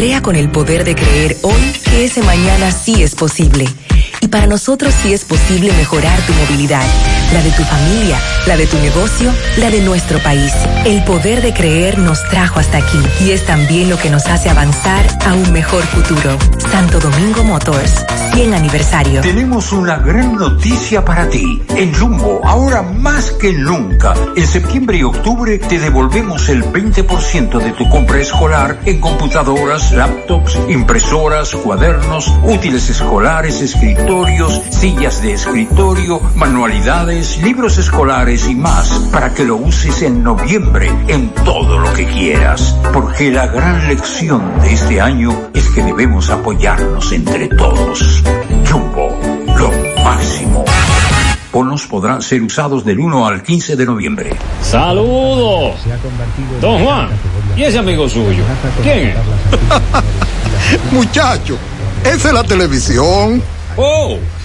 Crea con el poder de creer hoy que ese mañana sí es posible. Y para nosotros sí es posible mejorar tu movilidad, la de tu familia, la de tu negocio, la de nuestro país. El poder de creer nos trajo hasta aquí y es también lo que nos hace avanzar a un mejor futuro. Santo Domingo Motors, 100 aniversario. Tenemos una gran noticia para ti. En Jumbo, ahora más que nunca, en septiembre y octubre te devolvemos el 20% de tu compra escolar en computadoras, laptops, impresoras, cuadernos, útiles escolares, escritos sillas de escritorio, manualidades, libros escolares y más para que lo uses en noviembre en todo lo que quieras. Porque la gran lección de este año es que debemos apoyarnos entre todos. Jumbo, lo máximo. Bonos podrán ser usados del 1 al 15 de noviembre. ¡Saludos! Don Juan, ¿y ese amigo suyo? ¿Quién es? Muchacho, esa es la televisión. Oh,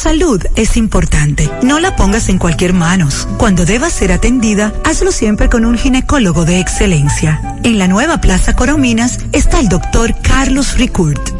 salud es importante. No la pongas en cualquier manos. Cuando debas ser atendida, hazlo siempre con un ginecólogo de excelencia. En la nueva Plaza Corominas está el doctor Carlos Ricourt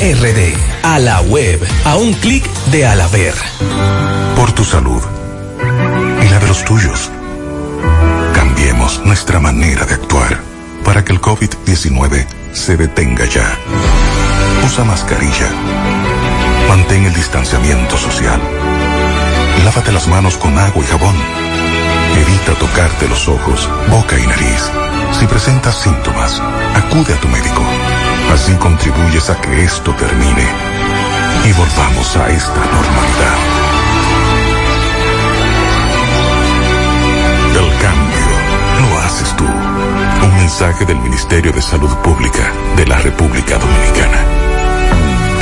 RD. A la web. A un clic de Alaver. Por tu salud. Y la de los tuyos. Cambiemos nuestra manera de actuar para que el COVID-19 se detenga ya. Usa mascarilla. Mantén el distanciamiento social. Lávate las manos con agua y jabón. Evita tocarte los ojos, boca y nariz. Si presentas síntomas, acude a tu médico. Así contribuyes a que esto termine y volvamos a esta normalidad. El cambio lo haces tú. Un mensaje del Ministerio de Salud Pública de la República Dominicana.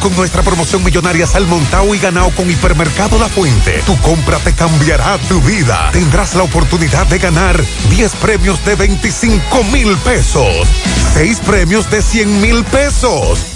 Con nuestra promoción millonaria Salmontao y ganado con Hipermercado La Fuente, tu compra te cambiará tu vida. Tendrás la oportunidad de ganar 10 premios de 25 mil pesos, 6 premios de 100 mil pesos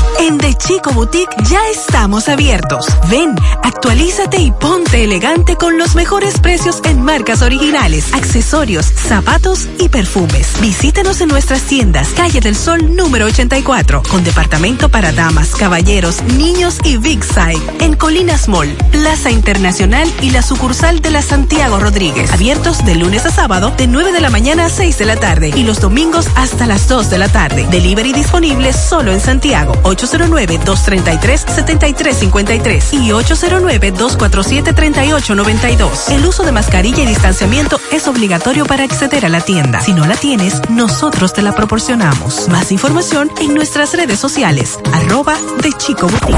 En The Chico Boutique ya estamos abiertos. Ven, actualízate y ponte elegante con los mejores precios en marcas originales, accesorios, zapatos y perfumes. Visítanos en nuestras tiendas, Calle del Sol número 84, con departamento para damas, caballeros, niños y Big Side. En Colinas Mall, Plaza Internacional y la sucursal de la Santiago Rodríguez. Abiertos de lunes a sábado de 9 de la mañana a 6 de la tarde y los domingos hasta las 2 de la tarde. Delivery disponible solo en Santiago. 809-233-7353 y 809-247-3892. El uso de mascarilla y distanciamiento es obligatorio para acceder a la tienda. Si no la tienes, nosotros te la proporcionamos. Más información en nuestras redes sociales. Arroba de Chico Boutique.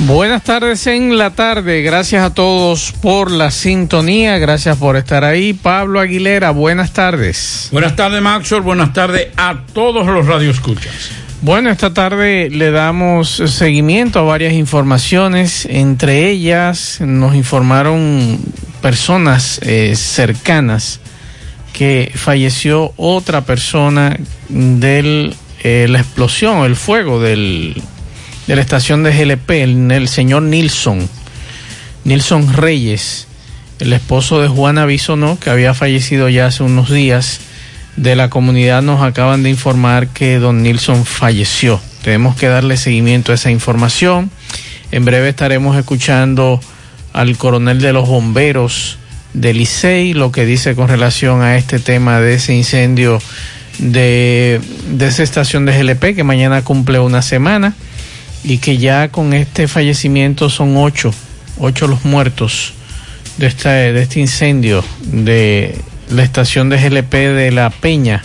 Buenas tardes en la tarde. Gracias a todos por la sintonía. Gracias por estar ahí. Pablo Aguilera, buenas tardes. Buenas tardes, Maxwell. Buenas tardes a todos los radioescuchas. Bueno, esta tarde le damos seguimiento a varias informaciones. Entre ellas nos informaron personas eh, cercanas que falleció otra persona de eh, la explosión, el fuego del de la estación de GLP, el, señor Nilson, Nilson Reyes, el esposo de Juana Bisonó, que había fallecido ya hace unos días. De la comunidad nos acaban de informar que don Nilson falleció. Tenemos que darle seguimiento a esa información. En breve estaremos escuchando al coronel de los bomberos de Licey, lo que dice con relación a este tema de ese incendio de, de esa estación de GLP que mañana cumple una semana y que ya con este fallecimiento son ocho, ocho los muertos de, este incendio de la estación de GLP de La Peña,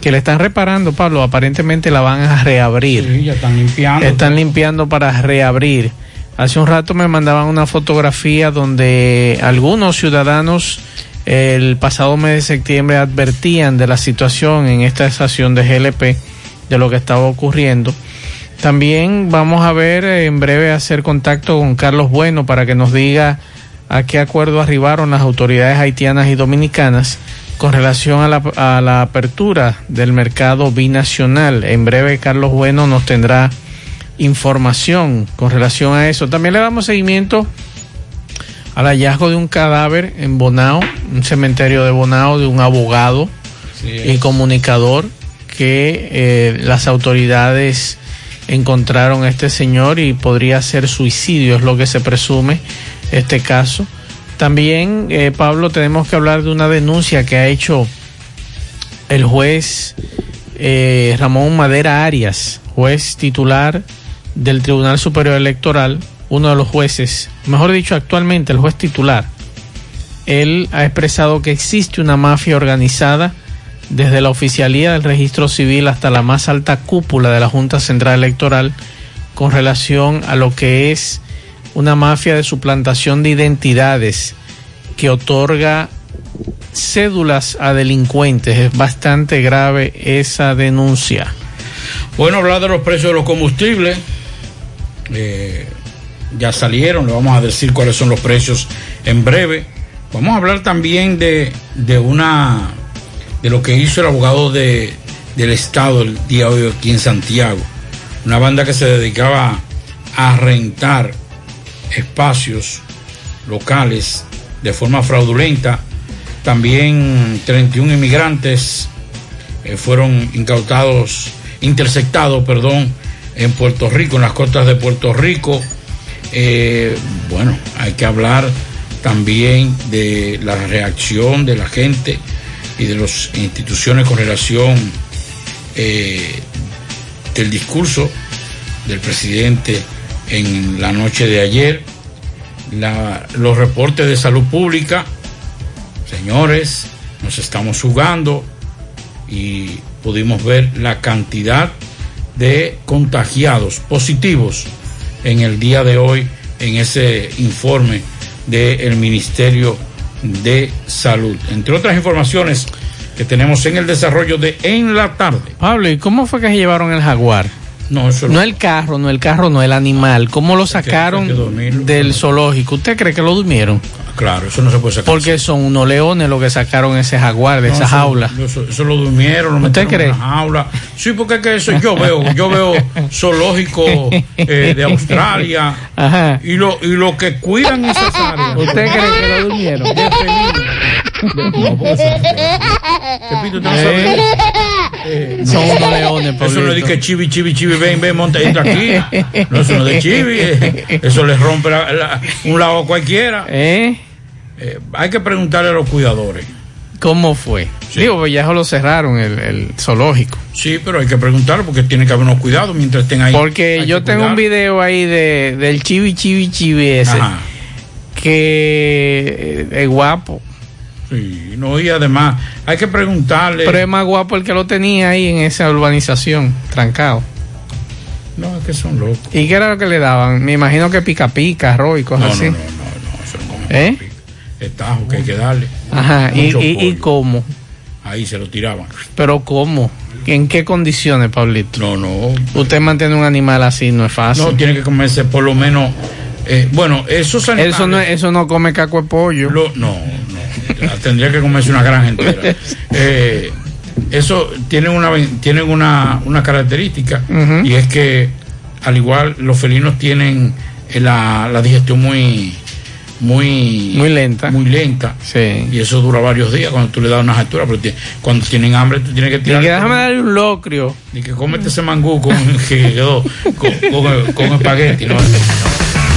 que le están reparando, Pablo, aparentemente la van a reabrir. Sí, ya están limpiando. Están limpiando para reabrir. Hace un rato me mandaban una fotografía donde algunos ciudadanos el pasado mes de septiembre advertían de la situación en esta estación de GLP, de lo que estaba ocurriendo también vamos a ver eh, en breve hacer contacto con Carlos Bueno para que nos diga a qué acuerdo arribaron las autoridades haitianas y dominicanas con relación a la, a la apertura del mercado binacional. En breve Carlos Bueno nos tendrá información con relación a eso. También le damos seguimiento al hallazgo de un cadáver en Bonao, un cementerio de Bonao, de un abogado y comunicador que eh, las autoridades encontraron a este señor y podría ser suicidio, es lo que se presume este caso. También, eh, Pablo, tenemos que hablar de una denuncia que ha hecho el juez eh, Ramón Madera Arias, juez titular del Tribunal Superior Electoral, uno de los jueces, mejor dicho, actualmente el juez titular. Él ha expresado que existe una mafia organizada desde la oficialía del registro civil hasta la más alta cúpula de la Junta Central Electoral con relación a lo que es una mafia de suplantación de identidades que otorga cédulas a delincuentes. Es bastante grave esa denuncia. Bueno, hablar de los precios de los combustibles. Eh, ya salieron, le vamos a decir cuáles son los precios en breve. Vamos a hablar también de, de una de lo que hizo el abogado de, del Estado el día de hoy aquí en Santiago. Una banda que se dedicaba a rentar espacios locales de forma fraudulenta. También 31 inmigrantes eh, fueron incautados, interceptados, perdón, en Puerto Rico, en las costas de Puerto Rico. Eh, bueno, hay que hablar también de la reacción de la gente y de las instituciones con relación eh, del discurso del presidente en la noche de ayer, los reportes de salud pública, señores, nos estamos jugando y pudimos ver la cantidad de contagiados positivos en el día de hoy en ese informe del Ministerio de Salud. Entre otras informaciones que tenemos en el desarrollo de En la tarde. Pablo, ¿y cómo fue que se llevaron el jaguar? No, eso No el carro, no el carro, no el animal. ¿Cómo lo sacaron del zoológico? ¿Usted cree que lo durmieron? Claro, eso no se puede sacar. Porque son unos leones los que sacaron ese jaguar de No, esa eso- jaula. Eso, eso lo durmieron, lo ¿Usted metieron cree? en una jaula. Sí, porque es que eso yo veo, yo veo zoológico eh, de Australia Ajá. y lo y lo que cuidan esas áreas. ¿Usted cree que lo durmieron? De felino. De- Son unos leones, Eso no es que chivi, chivi, chivi, ven, ven, monta, entra aquí. No, eso no es de chivi. eh. Eso le rompe la- la- un lado a cualquiera. ¿Eh? Eh, hay que preguntarle a los cuidadores. ¿Cómo fue? Digo, pues ya lo cerraron el, el zoológico. Sí, pero hay que preguntarlo porque tiene que haber unos cuidados mientras estén ahí. Porque yo tengo un video ahí de, del chivi chivi chivi ese. Ajá. Que eh, es guapo. Sí, no, y además hay que preguntarle. Pero es más guapo el que lo tenía ahí en esa urbanización, trancado. No, es que son locos. ¿Y qué era lo que le daban? Me imagino que pica pica, arroz y cosas No, no, así. no, no, no, eso no come ¿Eh? El tajo que hay que darle. Ajá. ¿Y, y, cómo? Ahí se lo tiraban. ¿Pero cómo? ¿En qué condiciones, Pablito? No, no. Usted mantiene un animal así, no es fácil. No, tiene que comerse por lo menos. eh, bueno, esos animales. Eso no, eso no come caco de pollo. Lo- no, no. Tendría que comerse una granja entera. Eh, eso tienen una tienen una, una característica y es que al igual los felinos tienen eh, la, la digestión muy muy Muy lenta. muy lenta Sí. y eso dura varios días cuando tú le das unas alturas pero cuando tienen hambre tú tienes que Y tirar que déjame darle un locrio. y que cómete ese mangú con que quedó con, con, con espagueti ¿no?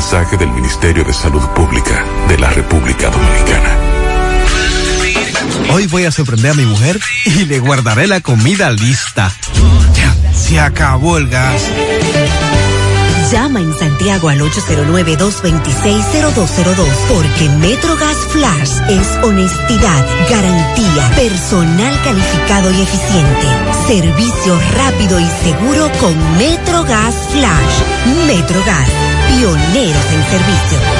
Mensaje del Ministerio de Salud Pública de la República Dominicana. Hoy voy a sorprender a mi mujer y le guardaré la comida lista. Ya, se acabó el gas. Llama en Santiago al 809-226-0202 porque MetroGas Flash es honestidad, garantía, personal calificado y eficiente, servicio rápido y seguro con MetroGas Flash. MetroGas, pioneros en servicio.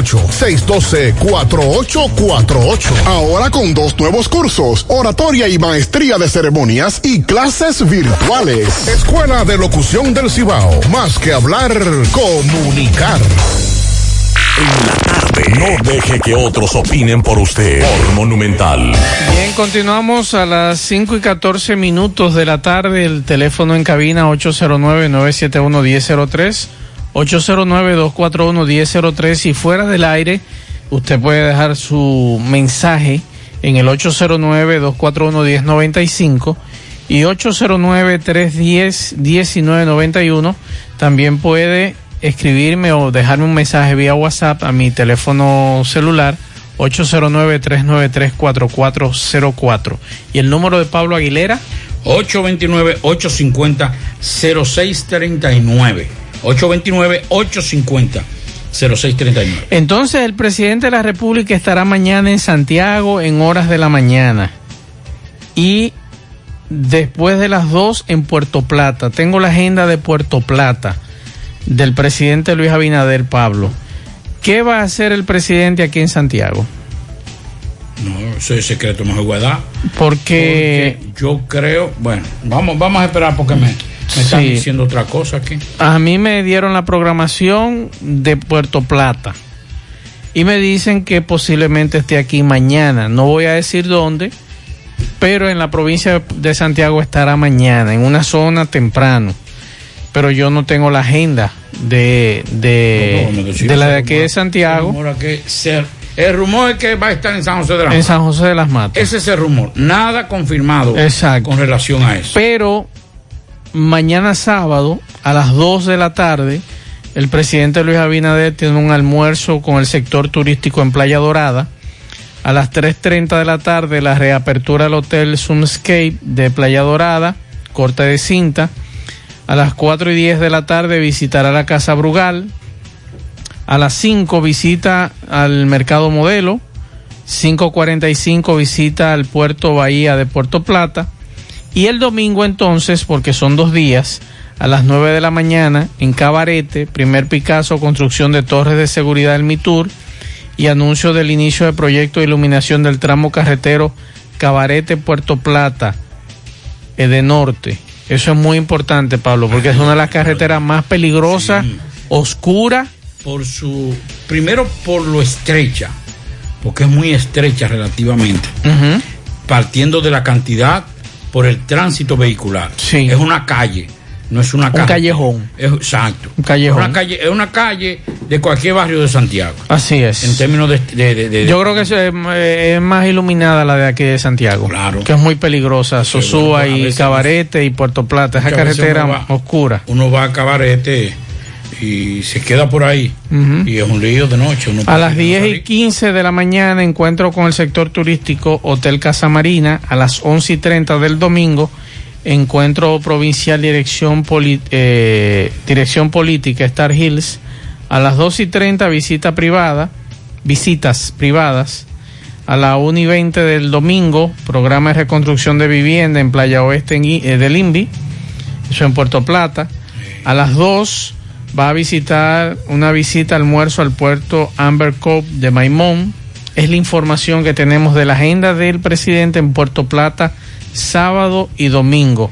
612-4848. Ahora con dos nuevos cursos, oratoria y maestría de ceremonias y clases virtuales. Escuela de Locución del Cibao. Más que hablar, comunicar. En la tarde. No deje que otros opinen por usted. Por Monumental. Bien, continuamos a las 5 y 14 minutos de la tarde. El teléfono en cabina 809-971-1003. 809-241-1003 y fuera del aire usted puede dejar su mensaje en el 809-241-1095 y 809-310-1991. También puede escribirme o dejarme un mensaje vía WhatsApp a mi teléfono celular 809-393-4404. ¿Y el número de Pablo Aguilera? 829-850-0639. 829-850-0639. Entonces el presidente de la República estará mañana en Santiago en horas de la mañana y después de las 2 en Puerto Plata. Tengo la agenda de Puerto Plata del presidente Luis Abinader Pablo. ¿Qué va a hacer el presidente aquí en Santiago? No, eso es secreto mejor guardar. Porque, porque yo creo, bueno, vamos, vamos a esperar porque me, me están diciendo otra cosa aquí. A mí me dieron la programación de Puerto Plata y me dicen que posiblemente esté aquí mañana. No voy a decir dónde, pero en la provincia de Santiago estará mañana, en una zona temprano. Pero yo no tengo la agenda de, de, No, no, me de la de aquí de Santiago. El rumor, que ser- el rumor es que va a estar en San José de las En Matas. San José de las Matas. Ese es el rumor. Nada confirmado Exacto. con relación a eso. Pero mañana sábado a las 2 de la tarde, el presidente Luis Abinader tiene un almuerzo con el sector turístico en Playa Dorada. A las 3.30 de la tarde, la reapertura del Hotel Sumscape de Playa Dorada, corte de cinta. A las 4 y 10 de la tarde visitará la Casa Brugal. A las 5 visita al Mercado Modelo. 5.45 visita al Puerto Bahía de Puerto Plata. Y el domingo entonces, porque son dos días, a las 9 de la mañana en Cabarete, primer Picasso, construcción de torres de seguridad del Mitur y anuncio del inicio del proyecto de iluminación del tramo carretero Cabarete Puerto Plata, de norte. Eso es muy importante, Pablo, porque es una de las carreteras más peligrosas, oscura. Por su. Primero, por lo estrecha. Porque es muy estrecha relativamente. Partiendo de la cantidad por el tránsito vehicular. Es una calle no es una Un calle. callejón. Es- exacto. Un callejón. Es una calle, es una calle de cualquier barrio de Santiago. Así es. En términos de. de- de- de- Yo creo que es, eh, es más iluminada la de aquí de Santiago. Claro. Que es muy peligrosa. Sosúa bueno, y Cabarete y Puerto Plata. Esa carretera uno va- oscura. uno va a Cabarete y se queda por ahí. Ujú. Y es un lío de noche. uno A las prefiere no 10 y 15 de la mañana encuentro con el sector turístico Hotel Casa Marina. A las 11 y 30 del domingo encuentro provincial Dirección, eh, Dirección Política Star Hills. A las 2 y 30 visita privada, visitas privadas. A la 1 y 20 del domingo, programa de reconstrucción de vivienda en Playa Oeste en, eh, del INVI, eso en Puerto Plata. A las 2 va a visitar una visita almuerzo al puerto Amber Cove de Maimón. Es la información que tenemos de la agenda del presidente en Puerto Plata, sábado y domingo.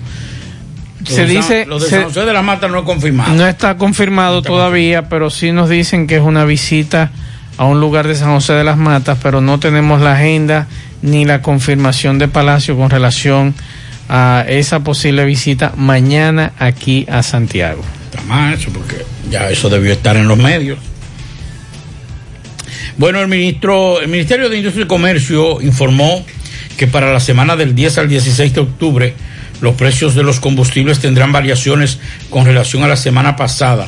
Lo Se de San- dice, Lo de se- San José de la Mata no es confirmado. no está confirmado todavía, pero sí nos dicen que es una visita a un lugar de San José de las Matas, pero no tenemos la agenda ni la confirmación de Palacio con relación a esa posible visita mañana aquí a Santiago. Está mal porque ya eso debió estar en los medios. Bueno, el ministro, el Ministerio de Industria y Comercio informó que para la semana del 10 al 16 de octubre los precios de los combustibles tendrán variaciones con relación a la semana pasada.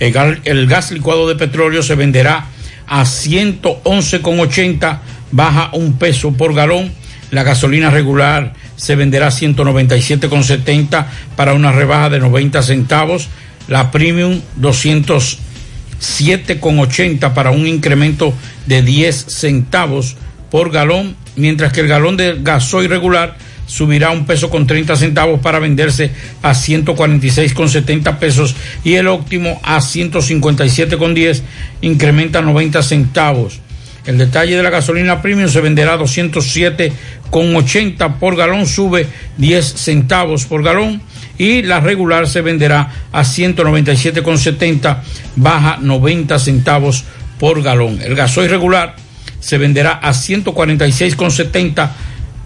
El, el gas licuado de petróleo se venderá a 111,80, baja un peso por galón. La gasolina regular se venderá a 197,70 para una rebaja de 90 centavos. La premium 207,80 para un incremento de 10 centavos por galón, mientras que el galón de gasoil regular subirá un peso con 30 centavos para venderse a 146,70 pesos y el óptimo a 157,10 incrementa 90 centavos. El detalle de la gasolina premium se venderá a 207,80 por galón, sube 10 centavos por galón y la regular se venderá a 197,70, baja 90 centavos por galón. El gasoil regular se venderá a 146,70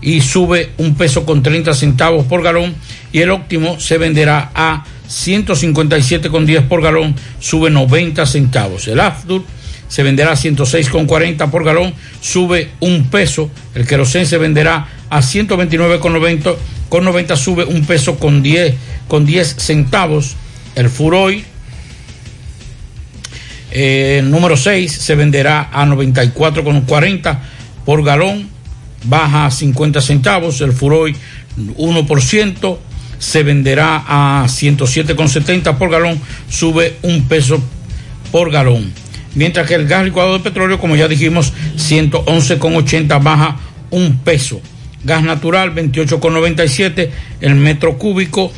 y sube un peso con 30 centavos por galón y el óptimo se venderá a 157,10 por galón, sube 90 centavos. El Afdur se venderá a 106,40 por galón, sube un peso. El querosén se venderá a 129,90 con 90 sube un peso con 10 con 10 centavos. El Furoy eh, número 6 se venderá a 94,40 por galón, baja a 50 centavos. El Furoy 1% se venderá a 107,70 por galón, sube un peso por galón. Mientras que el gas licuado de petróleo, como ya dijimos, 111,80 baja un peso. Gas natural 28,97 el metro cúbico,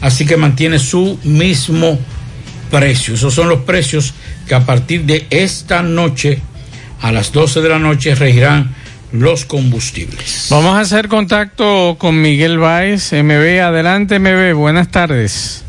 así que mantiene su mismo precio. Esos son los precios que a partir de esta noche, a las 12 de la noche, regirán los combustibles. Vamos a hacer contacto con Miguel Báez, MB. Adelante, MB. Buenas tardes.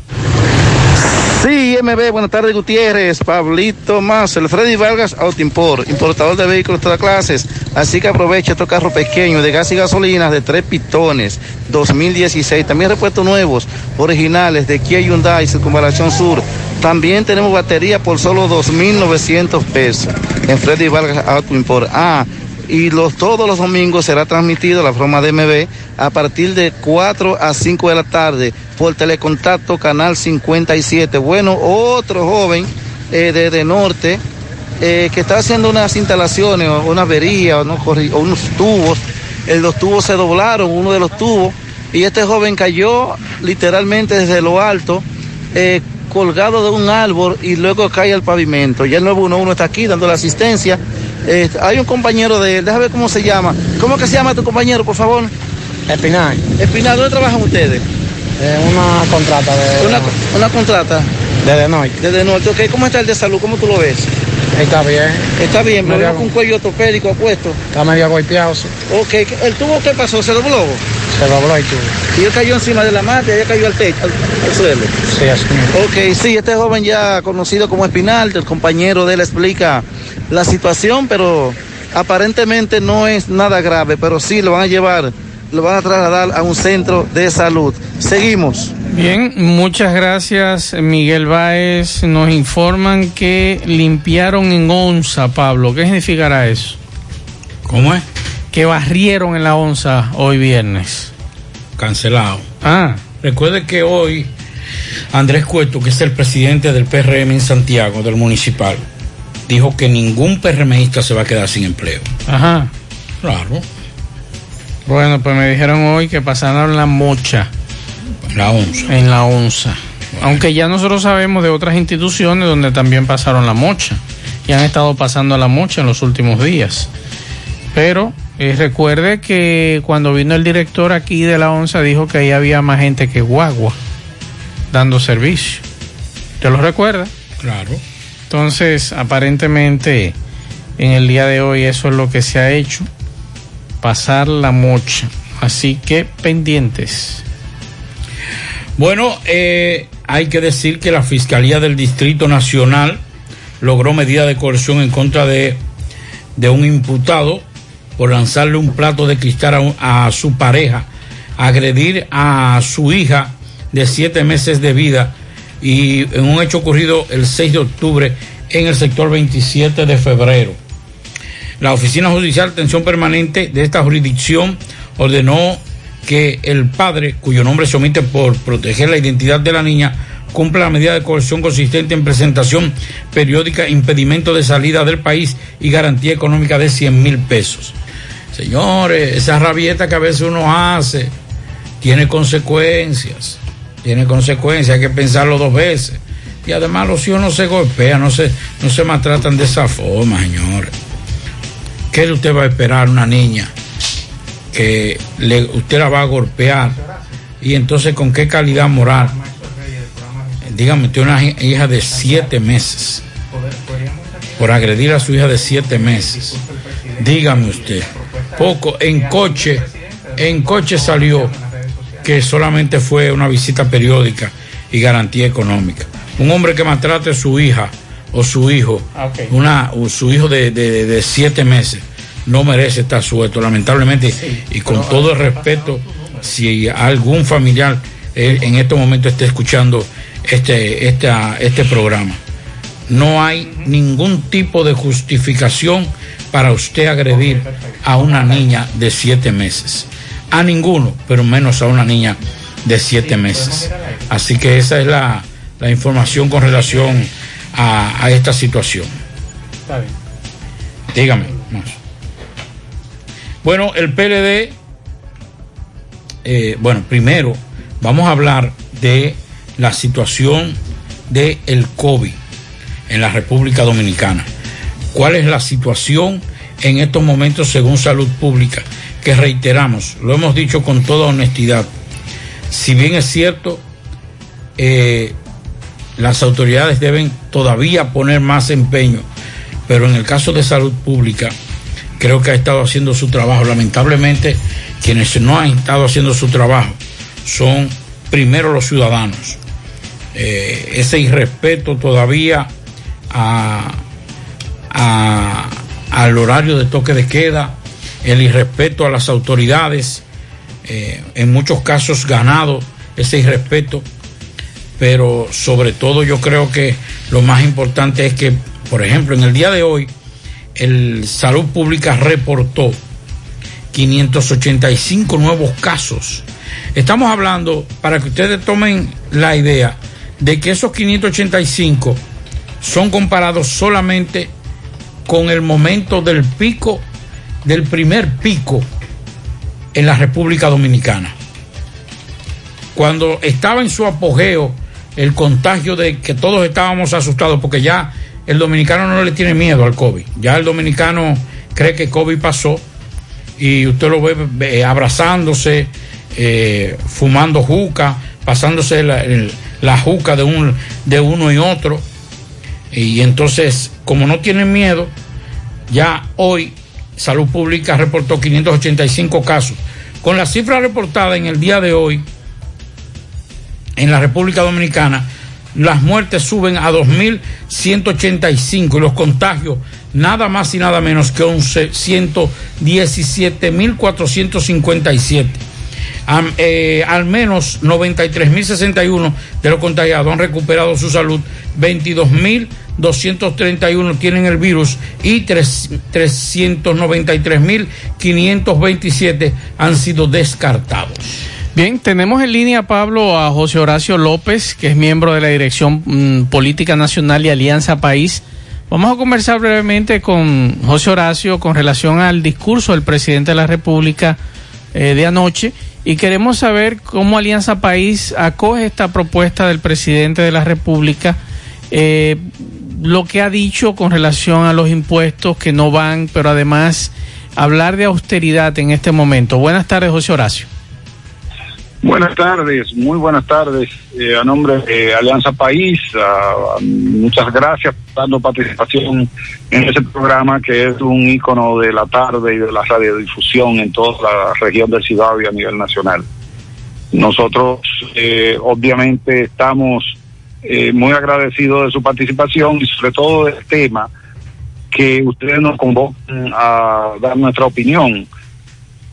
Sí, MB, buenas tardes Gutiérrez, Pablito Más, el Freddy Vargas Autoimport, importador de vehículos de todas clases. Así que aprovecha estos carros pequeños de gas y gasolina de tres pitones, 2016. También repuestos nuevos, originales de Kia Hyundai, Circunvalación Sur. También tenemos batería por solo 2.900 pesos en Freddy Vargas Autoimport. Ah, y los, todos los domingos será transmitido la broma de MB a partir de 4 a 5 de la tarde por telecontacto canal 57. Bueno, otro joven eh, de, de norte eh, que está haciendo unas instalaciones o una avería o, unos tubos. Eh, los tubos se doblaron, uno de los tubos, y este joven cayó literalmente desde lo alto. Eh, colgado de un árbol y luego cae al pavimento. Ya el 911 está aquí dando la asistencia. Eh, hay un compañero de él, déjame ver cómo se llama. ¿Cómo que se llama tu compañero, por favor? Espinal. Espinal, ¿dónde trabajan ustedes? una contrata de. Una, una contrata. Desde noche. Desde norte, ok. ¿Cómo está el de salud? ¿Cómo tú lo ves? Está bien. Está bien, pero Medio- veo con un cuello ortopédico apuesto. Está medio golpeado, sí. Ok, ¿el tubo qué pasó? ¿Se dobló? Se dobló tubo. Y él cayó encima de la mata y ella cayó al techo, al, al suelo. Sí, así mismo. Ok, sí, este joven ya conocido como Espinal, el compañero de él explica la situación, pero aparentemente no es nada grave, pero sí lo van a llevar, lo van a trasladar a un centro de salud. Seguimos. Bien, muchas gracias Miguel Báez. Nos informan que limpiaron en onza, Pablo. ¿Qué significará eso? ¿Cómo es? Que barrieron en la onza hoy viernes. Cancelado. Ah. Recuerde que hoy Andrés Cueto, que es el presidente del PRM en Santiago, del municipal, dijo que ningún PRMista se va a quedar sin empleo. Ajá. Claro. Bueno, pues me dijeron hoy que pasaron la mocha. La onza. En la onza. Aunque ya nosotros sabemos de otras instituciones donde también pasaron la mocha. Y han estado pasando la mocha en los últimos días. Pero eh, recuerde que cuando vino el director aquí de la onza dijo que ahí había más gente que guagua dando servicio. ¿Te lo recuerda? Claro. Entonces, aparentemente, en el día de hoy eso es lo que se ha hecho, pasar la mocha. Así que pendientes. Bueno, eh, hay que decir que la Fiscalía del Distrito Nacional logró medida de coerción en contra de, de un imputado por lanzarle un plato de cristal a, su pareja, agredir a su hija de siete meses de vida y en un hecho ocurrido el 6 de octubre en el sector 27 de febrero. La Oficina Judicial de Atención Permanente de esta jurisdicción ordenó que el padre, cuyo nombre se omite por proteger la identidad de la niña, cumpla la medida de coerción consistente en presentación periódica, impedimento de salida del país y garantía económica de 100 mil pesos. Señores, esa rabieta que a veces uno hace tiene consecuencias, tiene consecuencias, hay que pensarlo dos veces. Y además los hijos no se golpean, no se, no se maltratan de esa forma, señores. ¿Qué usted va a esperar una niña que usted la va a golpear? Y entonces, ¿con qué calidad moral? Dígame, usted una hi- hija de siete meses por agredir a su hija de siete meses. Dígame usted, poco en coche, en coche salió que solamente fue una visita periódica y garantía económica. Un hombre que maltrate a su hija o su hijo, una, o su hijo de, de- de siete meses, no merece estar suelto, lamentablemente, y con todo el respeto, si algún familiar eh, en este momento esté escuchando este, esta- este programa, no hay ningún tipo de justificación para usted agredir a una niña de siete meses. A ninguno, pero menos a una niña de siete meses. Así que esa es la, la información con relación a, a esta situación. Está bien. Dígame. Bueno, el PLD, eh, bueno, primero vamos a hablar de la situación del el COVID en la República Dominicana. ¿Cuál es la situación en estos momentos según Salud Pública? Que reiteramos, lo hemos dicho con toda honestidad. Si bien es cierto, eh, las autoridades deben todavía poner más empeño, pero en el caso de salud pública, creo que ha estado haciendo su trabajo. Lamentablemente, quienes no han estado haciendo su trabajo son primero los ciudadanos. Eh, ese irrespeto todavía a- al horario de toque de queda, el irrespeto a las autoridades, eh, en muchos casos ganado ese irrespeto, pero sobre todo yo creo que lo más importante es que, por ejemplo, en el día de hoy, el Salud Pública reportó 585 nuevos casos. Estamos hablando, para que ustedes tomen la idea, de que esos 585 son comparados solamente con el momento del pico, del primer pico en la República Dominicana. Cuando estaba en su apogeo el contagio de que todos estábamos asustados, porque ya el dominicano no le tiene miedo al COVID, ya el dominicano cree que COVID pasó y usted lo ve, abrazándose, eh, fumando juca, pasándose la, la juca de, un, de uno y otro. Y entonces, como no tienen miedo, ya hoy Salud Pública reportó 585 casos. Con la cifra reportada en el día de hoy en la República Dominicana, las muertes suben a 2.185 y los contagios nada más y nada menos que 11, 117.457. Am- eh, al menos 93.061 de los contagiados han recuperado su salud, 22.231 tienen el virus y tres- 393.527 han sido descartados. Bien, tenemos en línea, Pablo, a José Horacio López, que es miembro de la Dirección mm, Política Nacional y Alianza País. Vamos a conversar brevemente con José Horacio con relación al discurso del presidente de la República eh, de anoche y queremos saber cómo Alianza País acoge esta propuesta del presidente de la República, eh, lo que ha dicho con relación a los impuestos que no van, pero además hablar de austeridad en este momento. Buenas tardes, José Horacio. Buenas tardes, muy buenas tardes. Eh, a nombre de Alianza País, muchas gracias por dando participación en ese programa que es un ícono de la tarde y de la radiodifusión en toda la región del Cibao y a nivel nacional. Nosotros, eh, obviamente, estamos eh, muy agradecidos de su participación y sobre todo del tema que ustedes nos convocan a dar nuestra opinión.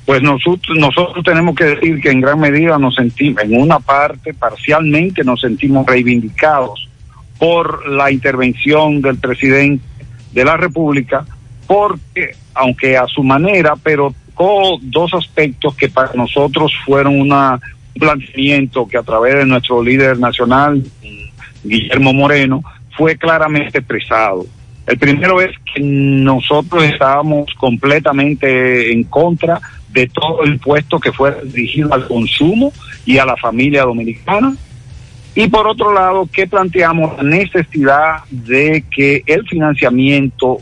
Pues nosotros, nosotros tenemos que decir que en gran medida nos sentimos, en una parte parcialmente nos sentimos reivindicados por la intervención del presidente de la República, porque, aunque a su manera, pero tocó dos aspectos que para nosotros fueron una, un planteamiento que a través de nuestro líder nacional, Guillermo Moreno, fue claramente expresado. El primero es que nosotros estábamos completamente en contra de todo el impuesto que fuera dirigido al consumo y a la familia dominicana. Y por otro lado, que planteamos la necesidad de que el financiamiento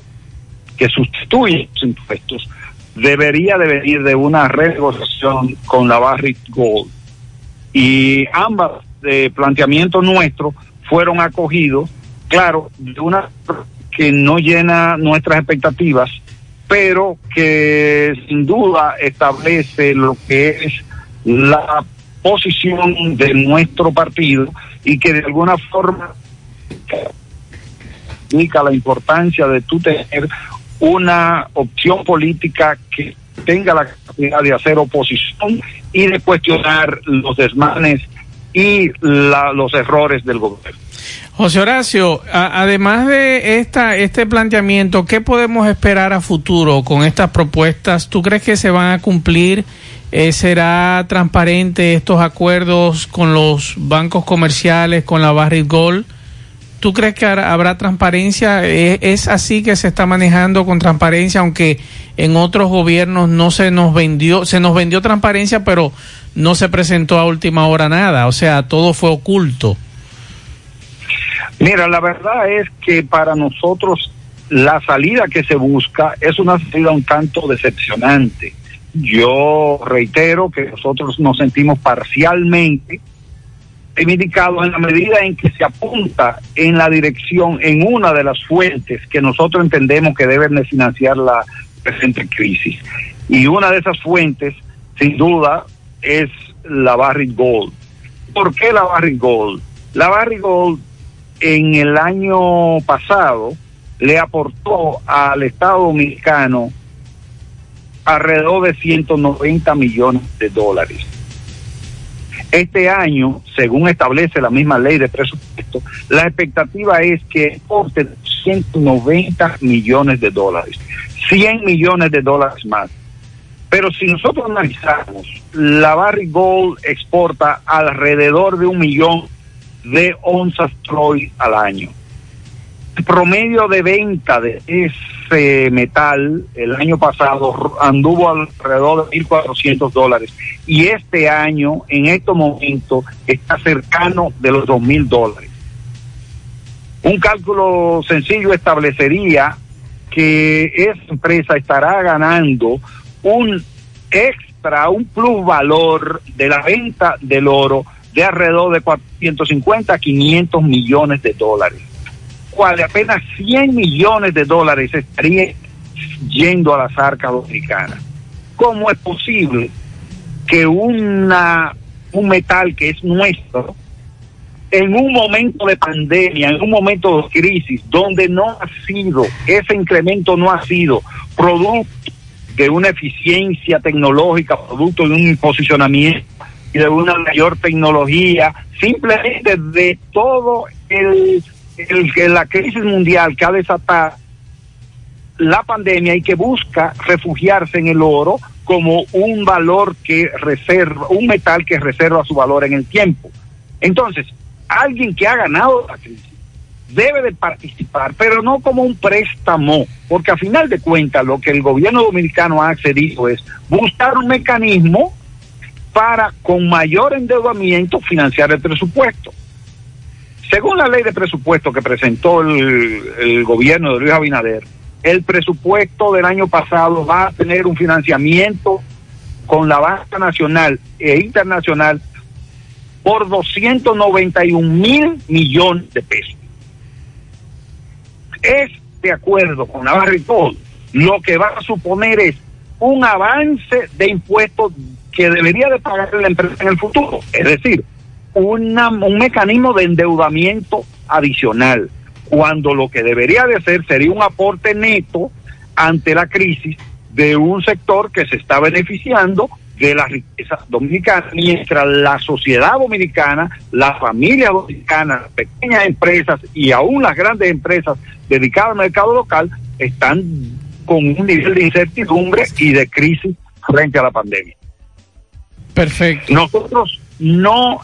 que sustituye los impuestos debería de venir de una renegociación con la Barrick Gold. Y ambas de planteamientos nuestros fueron acogidos, claro, de una que no llena nuestras expectativas, pero que sin duda establece lo que es la posición de nuestro partido y que de alguna forma indica la importancia de tú tener una opción política que tenga la capacidad de hacer oposición y de cuestionar los desmanes y la- los errores del gobierno. José Horacio, además de esta, este planteamiento, ¿qué podemos esperar a futuro con estas propuestas? ¿Tú crees que se van a cumplir? Eh, ¿Será transparente estos acuerdos con los bancos comerciales, con la Barrick Gold? ¿Tú crees que habrá, transparencia? ¿Es, es así que se está manejando con transparencia, aunque en otros gobiernos no se nos vendió, se nos vendió transparencia, pero no se presentó a última hora nada, o sea, todo fue oculto. Mira, la verdad es que para nosotros la salida que se busca es una salida un tanto decepcionante. Yo reitero que nosotros nos sentimos parcialmente reivindicados en la medida en que se apunta en la dirección, en una de las fuentes que nosotros entendemos que deben de financiar la presente crisis. Y una de esas fuentes, sin duda, es la Barrick Gold. ¿Por qué la Barrick Gold? La Barrick Gold en el año pasado le aportó al Estado Dominicano alrededor de 190 millones de dólares. Este año, según establece la misma ley de presupuesto, la expectativa es que aporte 190 millones de dólares, 100 millones de dólares más. Pero si nosotros analizamos, la Barrick Gold exporta alrededor de un millón de onzas Troy al año. El promedio de venta de ese metal el año pasado anduvo alrededor de 1.400 dólares y este año, en estos momentos, está cercano de los 2.000 dólares. Un cálculo sencillo establecería que esa empresa estará ganando un extra, un plusvalor de la venta del oro de alrededor de 450 a 500 millones de dólares, cual de apenas 100 millones de dólares estaría yendo a las arcas dominicanas. ¿Cómo es posible que una un metal que es nuestro en un momento de pandemia, en un momento de crisis, donde no ha sido, ese incremento no ha sido producto de una eficiencia tecnológica, producto de un posicionamiento y de una mayor tecnología, simplemente de todo el, el, la crisis mundial que ha desatado la pandemia y que busca refugiarse en el oro como un valor que reserva, un metal que reserva su valor en el tiempo. Entonces, alguien que ha ganado la crisis debe de participar, pero no como un préstamo, porque a final de cuentas lo que el gobierno dominicano ha accedido es buscar un mecanismo para con mayor endeudamiento financiar el presupuesto. Según la ley de presupuesto que presentó el, el gobierno de Luis Abinader, el presupuesto del año pasado va a tener un financiamiento con la banca nacional e internacional por 291 mil millones de pesos. Es de acuerdo con Navarro y todo, lo que va a suponer es un avance de impuestos que debería de pagar la empresa en el futuro, es decir, una, un mecanismo de endeudamiento adicional, cuando lo que debería de hacer sería un aporte neto ante la crisis de un sector que se está beneficiando de la riqueza dominicana, mientras la sociedad dominicana, la familia dominicana, las pequeñas empresas y aún las grandes empresas dedicadas al mercado local están con un nivel de incertidumbre y de crisis frente a la pandemia. Perfecto. Nosotros no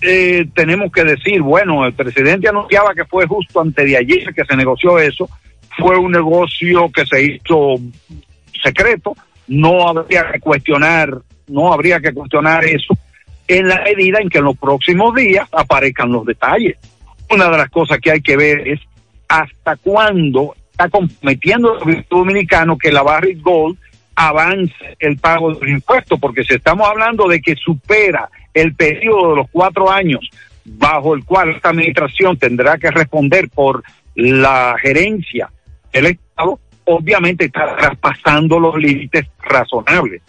eh, tenemos que decir, bueno, el presidente anunciaba que fue justo antes de ayer que se negoció eso, fue un negocio que se hizo secreto, no habría que cuestionar, no habría que cuestionar eso en la medida en que en los próximos días aparezcan los detalles. Una de las cosas que hay que ver es hasta cuándo está comprometiendo el gobierno dominicano que la Barrick Gold avance el pago de los impuestos, porque si estamos hablando de que supera el periodo de los cuatro años bajo el cual esta administración tendrá que responder por la gerencia del Estado, obviamente está traspasando los límites razonables.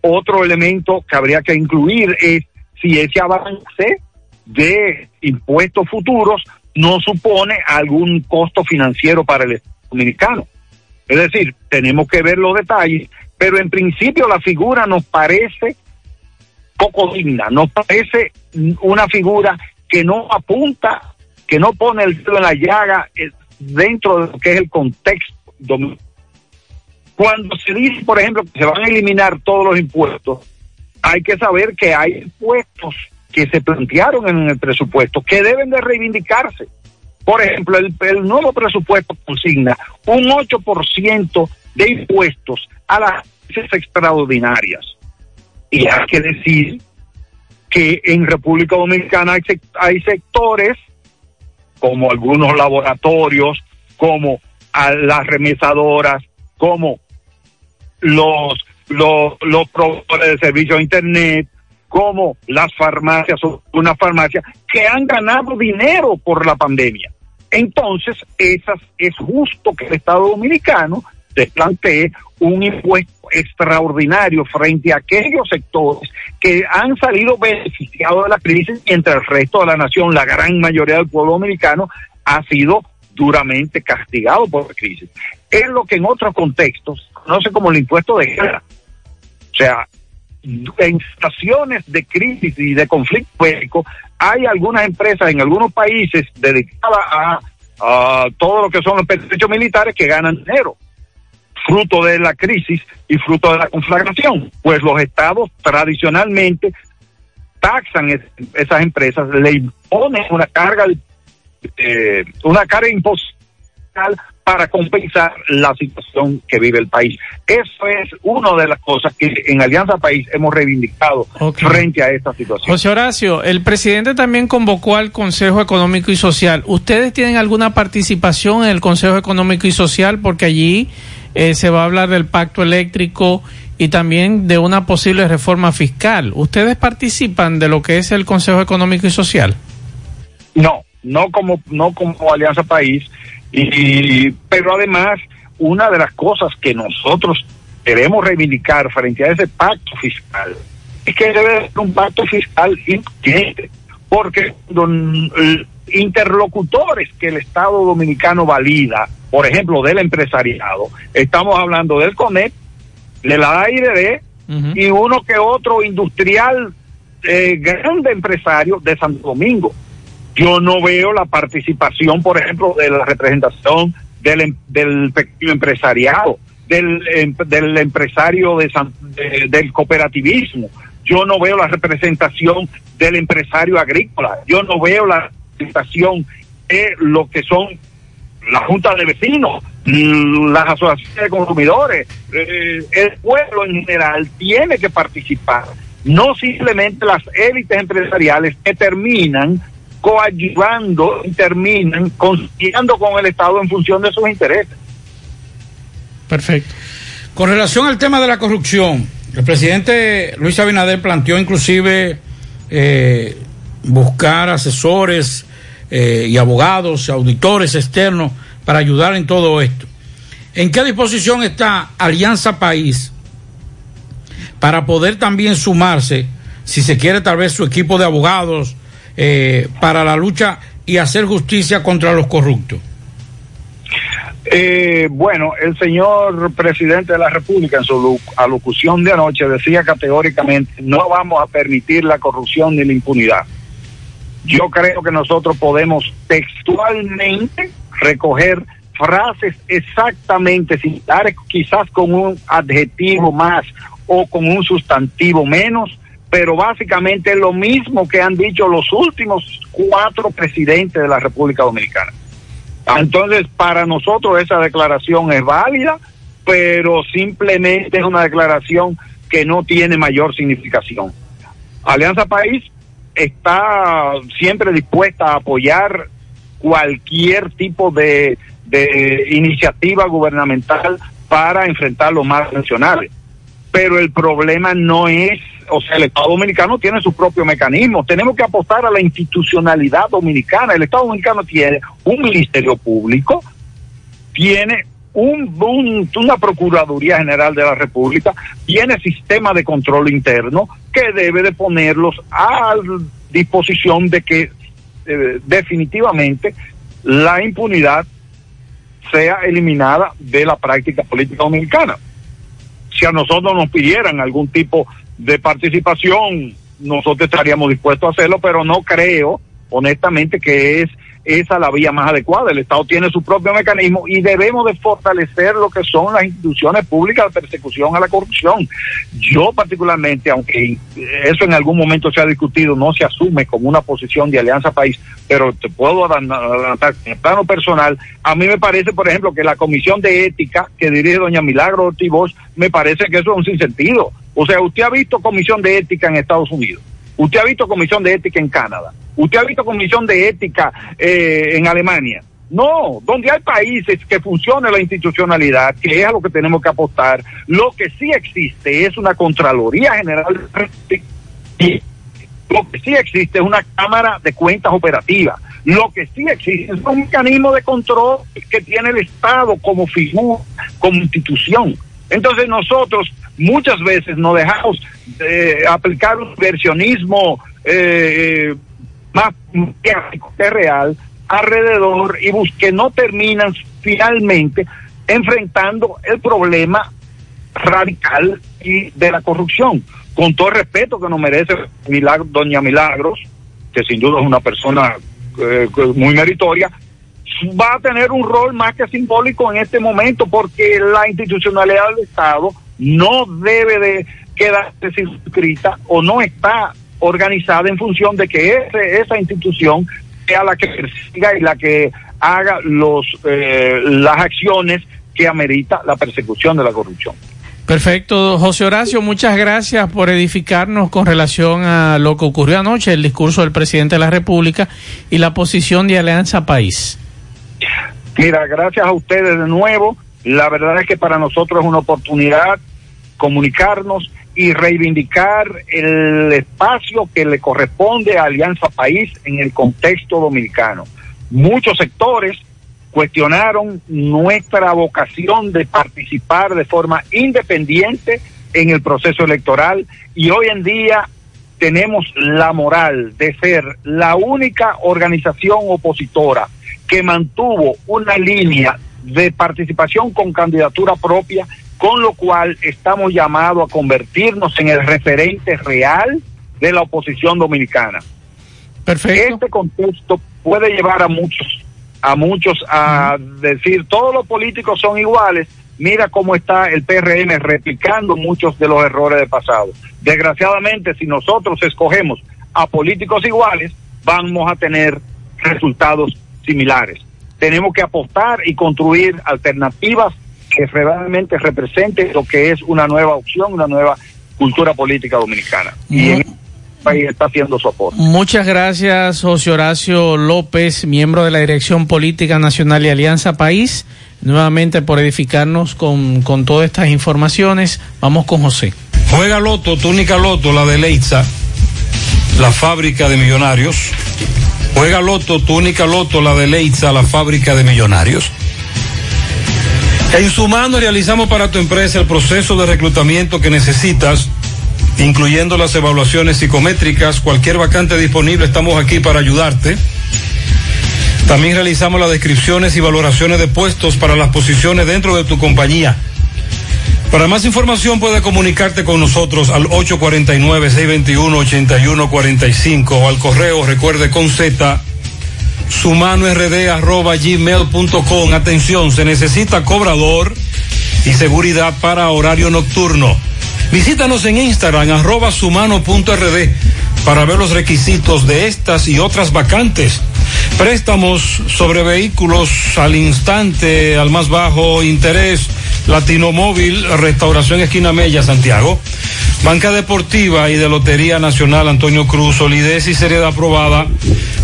Otro elemento que habría que incluir es si ese avance de impuestos futuros no supone algún costo financiero para el dominicano. Es decir, tenemos que ver los detalles, pero en principio la figura nos parece poco digna, nos parece una figura que no apunta, que no pone el dedo en la llaga eh, dentro de lo que es el contexto. Cuando se dice, por ejemplo, que se van a eliminar todos los impuestos, hay que saber que hay impuestos que se plantearon en el presupuesto que deben de reivindicarse. Por ejemplo, el, nuevo presupuesto consigna un 8% de impuestos a las extraordinarias. Y hay que decir que en República Dominicana hay, sectores como algunos laboratorios, como las remesadoras, como los, los, los proveedores de servicio a Internet, como las farmacias, una farmacia, que han ganado dinero por la pandemia. Entonces, esas, es justo que el Estado Dominicano se plantee un impuesto extraordinario frente a aquellos sectores que han salido beneficiados de la crisis, mientras el resto de la nación, la gran mayoría del pueblo dominicano, ha sido duramente castigado por la crisis. Es lo que en otros contextos no sé como el impuesto de guerra. O sea, en situaciones de crisis y de conflicto bélico, hay algunas empresas en algunos países dedicadas a, todo lo que son los derechos militares que ganan dinero fruto de la crisis y fruto de la conflagración. Pues los estados tradicionalmente taxan esas empresas, le imponen una carga, eh, una carga imposible para compensar la situación que vive el país. Eso es una de las cosas que en Alianza País hemos reivindicado frente a esta situación. José Horacio, el presidente también convocó al Consejo Económico y Social. ¿Ustedes tienen alguna participación en el Consejo Económico y Social? Porque allí eh, se va a hablar del pacto eléctrico y también de una posible reforma fiscal. ¿Ustedes participan de lo que es el Consejo Económico y Social? No, no como no como Alianza País y pero además una de las cosas que nosotros queremos reivindicar frente a ese pacto fiscal es que debe ser un pacto fiscal incluyente, porque don, interlocutores que el Estado dominicano valida, por ejemplo, del empresariado, estamos hablando del CONEP del AIRD y uno que otro industrial eh, grande empresario de Santo Domingo. Yo no veo la participación, por ejemplo, de la representación del, em- del pequeño empresariado, del, em- del empresario de del cooperativismo. Yo no veo la representación del empresario agrícola. Yo no veo la representación de lo que son la junta de vecinos, mm, las asociaciones de consumidores, eh, el pueblo en general tiene que participar, no simplemente las élites empresariales que terminan coadyuvando y terminan conciliando con el Estado en función de sus intereses. Perfecto. Con relación al tema de la corrupción, el presidente Luis Abinader planteó inclusive eh, buscar asesores eh, y abogados, auditores externos para ayudar en todo esto. ¿En qué disposición está Alianza País para poder también sumarse, si se quiere tal vez su equipo de abogados, eh, para la lucha y hacer justicia contra los corruptos? Eh, bueno, el señor presidente de la República en su alocución de anoche decía categóricamente, no vamos a permitir la corrupción ni la impunidad. Yo creo que nosotros podemos textualmente recoger frases exactamente, dar quizás con un adjetivo más o con un sustantivo menos, pero básicamente es lo mismo que han dicho los últimos cuatro presidentes de la República Dominicana. Entonces, para nosotros esa declaración es válida, pero simplemente es una declaración que no tiene mayor significación. Alianza País está siempre dispuesta a apoyar cualquier tipo de, iniciativa gubernamental para enfrentar los más nacionales. Pero el problema no es, o sea, el Estado dominicano tiene su propio mecanismo. Tenemos que apostar a la institucionalidad dominicana. El Estado dominicano tiene un ministerio público, tiene un- una Procuraduría General de la República, tiene sistema de control interno que debe de ponerlos a disposición de que eh, definitivamente la impunidad sea eliminada de la práctica política dominicana. Si a nosotros nos pidieran algún tipo de participación, nosotros estaríamos dispuestos a hacerlo, pero no creo, honestamente, que es esa la vía más adecuada. El Estado tiene su propio mecanismo y debemos de fortalecer lo que son las instituciones públicas de persecución a la corrupción. Yo particularmente, aunque eso en algún momento se ha discutido, no se asume como una posición de Alianza País, pero te puedo adelantar en el plano personal, a mí me parece, por ejemplo, que la Comisión de Ética que dirige doña Milagro Ortiz me parece que eso es un sinsentido. O sea, usted ha visto Comisión de Ética en Estados Unidos. Usted ha visto comisión de ética en Canadá. Usted ha visto comisión de ética eh, en Alemania. No, donde hay países que funcione la institucionalidad, que es a lo que tenemos que apostar, lo que sí existe es una Contraloría General y lo que sí existe es una Cámara de Cuentas Operativas. Lo que sí existe es un mecanismo de control que tiene el Estado como figura, como institución. Entonces nosotros muchas veces nos dejamos de aplicar un versionismo eh, más que real alrededor y que no terminan finalmente enfrentando el problema radical y de la corrupción. Con todo el respeto que nos merece Milagro- doña Milagros, que sin duda es una persona eh, muy meritoria, va a tener un rol más que simbólico en este momento porque la institucionalidad del Estado no debe de quedarse circunscrita o no está organizada en función de que ese- esa institución sea la que persiga y la que haga los eh, las acciones que amerita la persecución de la corrupción. Perfecto, José Horacio, muchas gracias por edificarnos con relación a lo que ocurrió anoche, el discurso del presidente de la República y la posición de Alianza País. Mira, gracias a ustedes de nuevo. La verdad es que para nosotros es una oportunidad comunicarnos y reivindicar el espacio que le corresponde a Alianza País en el contexto dominicano. Muchos sectores cuestionaron nuestra vocación de participar de forma independiente en el proceso electoral y hoy en día tenemos la moral de ser la única organización opositora que mantuvo una línea de participación con candidatura propia con lo cual estamos llamados a convertirnos en el referente real de la oposición dominicana. Perfecto. Este contexto puede llevar a muchos, a muchos a decir todos los políticos son iguales. Mira cómo está el PRM replicando muchos de los errores del pasado. Desgraciadamente, si nosotros escogemos a políticos iguales, vamos a tener resultados similares. Tenemos que apostar y construir alternativas que realmente representen lo que es una nueva opción, una nueva cultura política dominicana. Y en este país está haciendo su aporte. Muchas gracias, José Horacio López, miembro de la Dirección Política Nacional y Alianza País, nuevamente por edificarnos con, con todas estas informaciones. Vamos con José. Juega Loto, túnica Loto, la de Leitza, la fábrica de millonarios. Juega Loto, túnica Loto, la de Leitza, la fábrica de millonarios. En su mano realizamos para tu empresa el proceso de reclutamiento que necesitas, incluyendo las evaluaciones psicométricas, cualquier vacante disponible, estamos aquí para ayudarte. También realizamos las descripciones y valoraciones de puestos para las posiciones dentro de tu compañía. Para más información puede comunicarte con nosotros al 849-621-8145 o al correo, recuerde con Z, sumanord.gmail.com. Atención, se necesita cobrador y seguridad para horario nocturno. Visítanos en Instagram, arroba sumano.rd, para ver los requisitos de estas y otras vacantes. Préstamos sobre vehículos al instante, al más bajo interés. Latino Móvil, Restauración Esquina Mella, Santiago. Banca Deportiva y de Lotería Nacional Antonio Cruz, solidez y seriedad aprobada.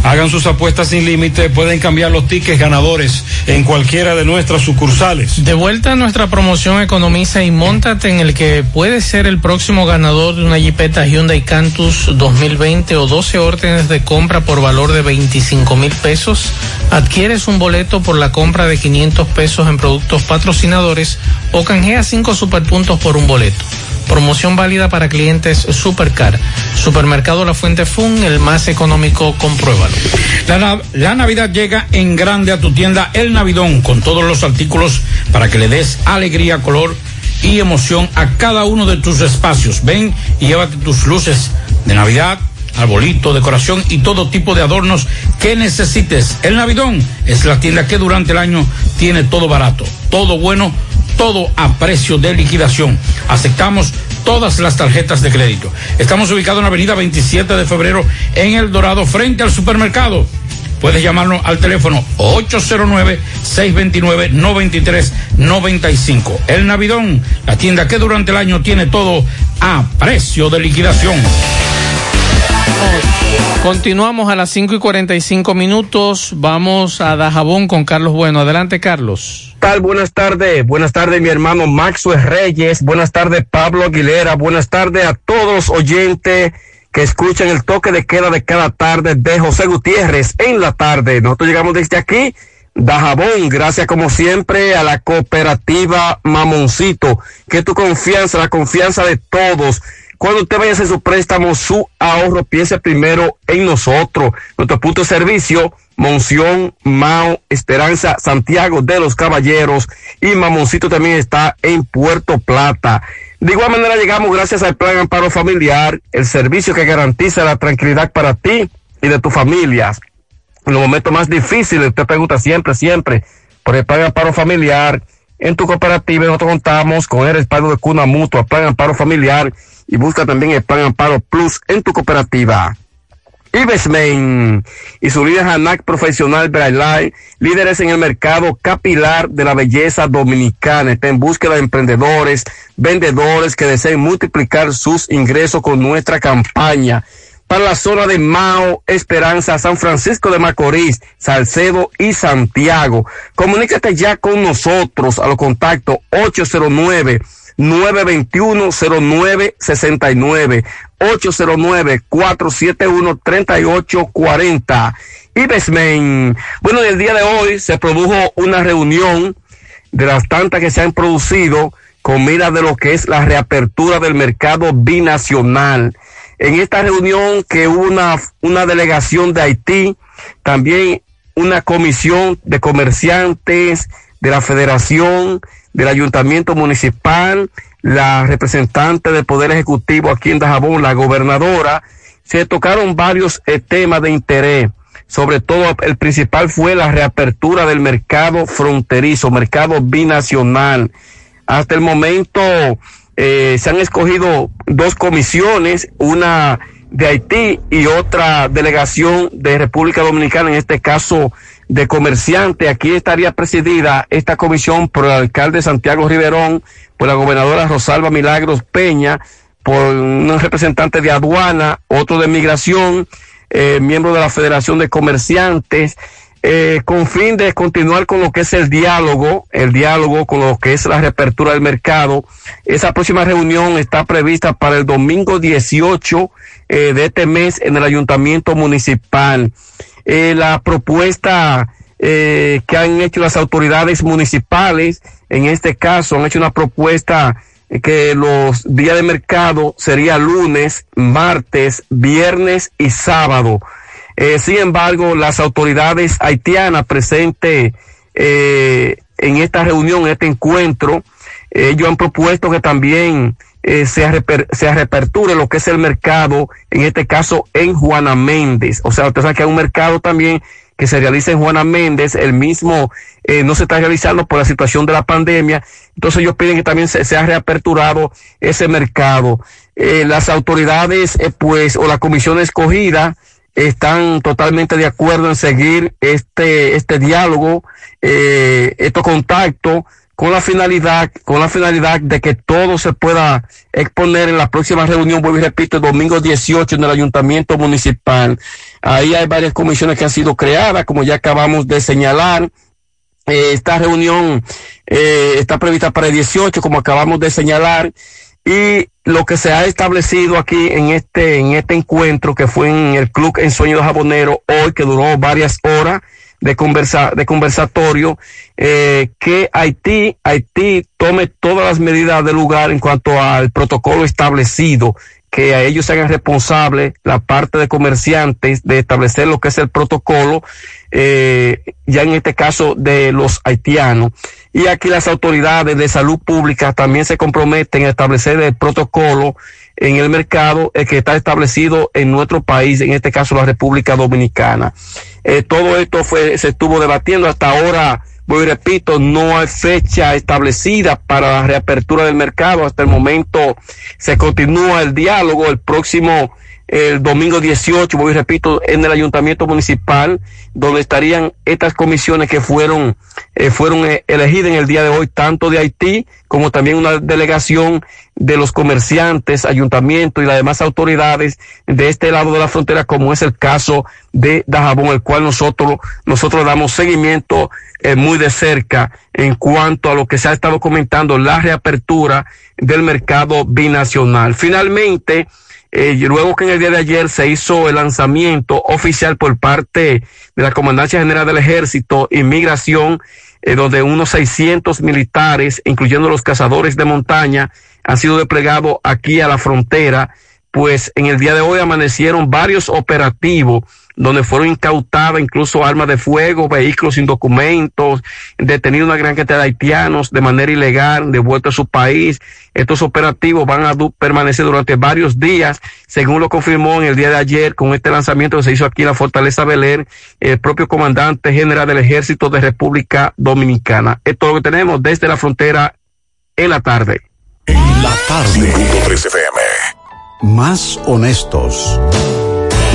Hagan sus apuestas sin límite, pueden cambiar los tickets ganadores en cualquiera de nuestras sucursales. De vuelta a nuestra promoción Economiza y montate en el que puede ser el próximo ganador de una Jeepeta Hyundai Cantus 2020 o 12 órdenes de compra por valor de 25 mil pesos. Adquieres un boleto por la compra de 500 pesos en productos patrocinadores o canjea 5 superpuntos por un boleto. Promoción válida para clientes Supercar. Supermercado La Fuente Fun, el más económico, compruébalo. La, la, Navidad llega en grande a tu tienda El Navidón con todos los artículos para que le des alegría, color y emoción a cada uno de tus espacios. Ven y llévate tus luces de Navidad, arbolito, decoración y todo tipo de adornos que necesites. El Navidón es la tienda que durante el año tiene todo barato, todo bueno todo a precio de liquidación. Aceptamos todas las tarjetas de crédito. Estamos ubicados en la avenida 27 de febrero en El Dorado, frente al supermercado. Puedes llamarnos al teléfono 809-629-9395. El Navidón, la tienda que durante el año tiene todo a precio de liquidación. Continuamos a las 5 y 45 minutos. Vamos a Dajabón con Carlos Bueno. Adelante, Carlos. tal? Buenas tardes. Buenas tardes, mi hermano Maxwell Reyes. Buenas tardes, Pablo Aguilera. Buenas tardes a todos los oyentes que escuchan el toque de queda de cada tarde de José Gutiérrez en la tarde. Nosotros llegamos desde aquí, Dajabón, gracias como siempre a la cooperativa Mamoncito, que tu confianza, la confianza de todos. Cuando usted vaya a hacer su préstamo, su ahorro, piense primero en nosotros. Nuestro punto de servicio, Monción, Mao, Esperanza, Santiago de los Caballeros y Mamoncito también está en Puerto Plata. De igual manera llegamos gracias al Plan Amparo Familiar, el servicio que garantiza la tranquilidad para ti y de tu familia. En los momentos más difíciles, usted pregunta siempre, siempre, por el Plan Amparo Familiar. En tu cooperativa nosotros contamos con el respaldo de Cuna Mutua, Plan Amparo Familiar y busca también el Plan Amparo Plus en tu cooperativa. Ibesmen y su líder Hanac Profesional Braille, líderes en el mercado capilar de la belleza dominicana. Está en búsqueda de emprendedores, vendedores que deseen multiplicar sus ingresos con nuestra campaña. Para la zona de Mao, Esperanza, San Francisco de Macorís, Salcedo y Santiago. Comunícate ya con nosotros a los contactos 809 921-0969, 809-471-3840. Ibesmen. Bueno, en el día de hoy se produjo una reunión de las tantas que se han producido con mira de lo que es la reapertura del mercado binacional. En esta reunión que hubo una, una delegación de Haití, también una comisión de comerciantes de la Federación del ayuntamiento municipal, la representante del Poder Ejecutivo aquí en Dajabón, la gobernadora, se tocaron varios eh, temas de interés. Sobre todo, el principal fue la reapertura del mercado fronterizo, mercado binacional. Hasta el momento eh, se han escogido dos comisiones, una de Haití y otra delegación de República Dominicana, en este caso de comerciante. Aquí estaría presidida esta comisión por el alcalde Santiago Riverón, por la gobernadora Rosalba Milagros Peña, por un representante de aduana, otro de migración, eh, miembro de la Federación de Comerciantes, eh, con fin de continuar con lo que es el diálogo, el diálogo con lo que es la reapertura del mercado. Esa próxima reunión está prevista para el domingo 18 eh, de este mes en el ayuntamiento municipal. Eh, la propuesta eh, que han hecho las autoridades municipales, en este caso, han hecho una propuesta que los días de mercado sería lunes, martes, viernes y sábado. Eh, sin embargo, las autoridades haitianas presentes en esta reunión, en este encuentro, ellos han propuesto que también eh, se, reper, se lo que es el mercado, en este caso en Juana Méndez. O sea, usted sabe que hay un mercado también que se realiza en Juana Méndez, el mismo eh, no se está realizando por la situación de la pandemia, entonces ellos piden que también se, sea reaperturado ese mercado. Eh, las autoridades, pues, o la comisión escogida, están totalmente de acuerdo en seguir este, este diálogo, estos contactos, con la finalidad, con la finalidad de que todo se pueda exponer en la próxima reunión, vuelvo y repito, el domingo 18 en el ayuntamiento municipal. Ahí hay varias comisiones que han sido creadas, como ya acabamos de señalar. Eh, esta reunión eh, está prevista para el 18, como acabamos de señalar, y lo que se ha establecido aquí en este, en este encuentro que fue en el Club en Sueño de Jabonero hoy, que duró varias horas, de conversa, de conversatorio, eh, que Haití, Haití tome todas las medidas del lugar en cuanto al protocolo establecido, que a ellos se hagan responsables la parte de comerciantes de establecer lo que es el protocolo, eh, ya en este caso de los haitianos. Y aquí las autoridades de salud pública también se comprometen a establecer el protocolo en el mercado el que está establecido en nuestro país, en este caso la República Dominicana. Eh, todo esto fue, se estuvo debatiendo hasta ahora, voy repito, no hay fecha establecida para la reapertura del mercado. Hasta el momento se continúa el diálogo. El próximo el domingo 18, voy repito, en el ayuntamiento municipal, donde estarían estas comisiones que fueron, eh, fueron eh, elegidas en el día de hoy, tanto de Haití como también una delegación de los comerciantes, ayuntamientos y las demás autoridades de este lado de la frontera, como es el caso de Dajabón, el cual nosotros, nosotros damos seguimiento eh, muy de cerca en cuanto a lo que se ha estado comentando, la reapertura del mercado binacional. Finalmente, eh, luego que en el día de ayer se hizo el lanzamiento oficial por parte de la Comandancia General del Ejército, Inmigración, eh, donde unos 600 militares, incluyendo los cazadores de montaña, han sido desplegados aquí a la frontera, pues en el día de hoy amanecieron varios operativos donde fueron incautadas incluso armas de fuego, vehículos sin documentos, detenido una gran cantidad de haitianos de manera ilegal, devueltos a su país. Estos operativos van a permanecer durante varios días, según lo confirmó en el día de ayer con este lanzamiento que se hizo aquí en la Fortaleza Beler, el propio comandante general del Ejército de República Dominicana. Esto es lo que tenemos desde la frontera en la tarde. En la tarde. FM. Más honestos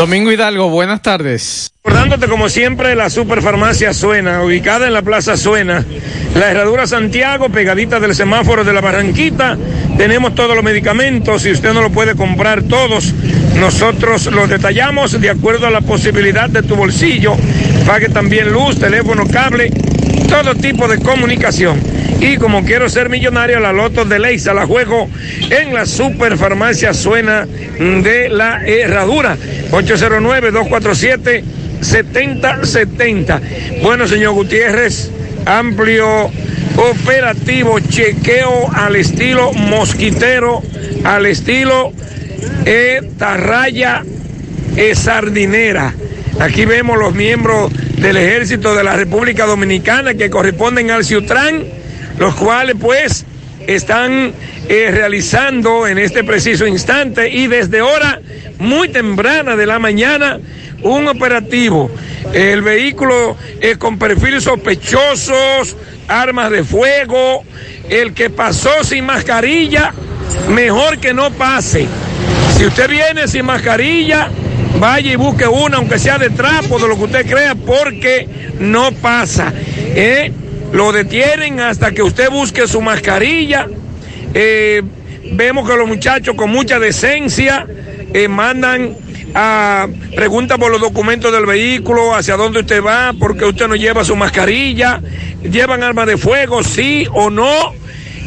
Domingo Hidalgo, buenas tardes. Recordándote como siempre, la Superfarmacia Suena, ubicada en la Plaza Suena, la Herradura Santiago, pegadita del semáforo de la Barranquita. Tenemos todos los medicamentos, si usted no lo puede comprar todos, nosotros los detallamos de acuerdo a la posibilidad de tu bolsillo. Pague también luz, teléfono, cable, todo tipo de comunicación. Y como quiero ser millonario, la loto de Leisa la juego en la Superfarmacia Suena de la Herradura. 809-247-7070. Bueno, señor Gutiérrez, amplio operativo, chequeo al estilo mosquitero, al estilo eh, tarraya eh, sardinera. Aquí vemos los miembros del ejército de la República Dominicana que corresponden al Ciutrán, los cuales pues están eh, realizando en este preciso instante y desde hora muy temprana de la mañana un operativo. El vehículo eh, con perfiles sospechosos, armas de fuego, el que pasó sin mascarilla, mejor que no pase. Si usted viene sin mascarilla, vaya y busque una, aunque sea de trapo, de lo que usted crea, porque no pasa. ¿eh? Lo detienen hasta que usted busque su mascarilla. Eh, vemos que los muchachos con mucha decencia eh, mandan a pregunta por los documentos del vehículo, hacia dónde usted va, porque usted no lleva su mascarilla, llevan armas de fuego, sí o no.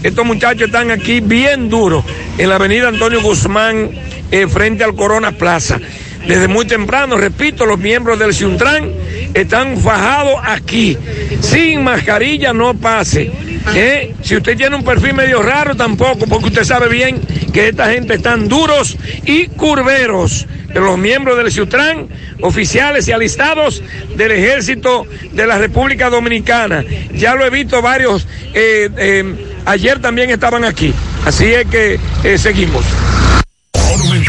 Estos muchachos están aquí bien duros en la avenida Antonio Guzmán, eh, frente al Corona Plaza. Desde muy temprano, repito, los miembros del Ciuntran están fajados aquí. Sin mascarilla no pase. ¿eh? Si usted tiene un perfil medio raro, tampoco, porque usted sabe bien que esta gente están duros y curveros. Los miembros del Ciutrán, oficiales y alistados del Ejército de la República Dominicana. Ya lo he visto varios, eh, eh, ayer también estaban aquí. Así es que eh, seguimos.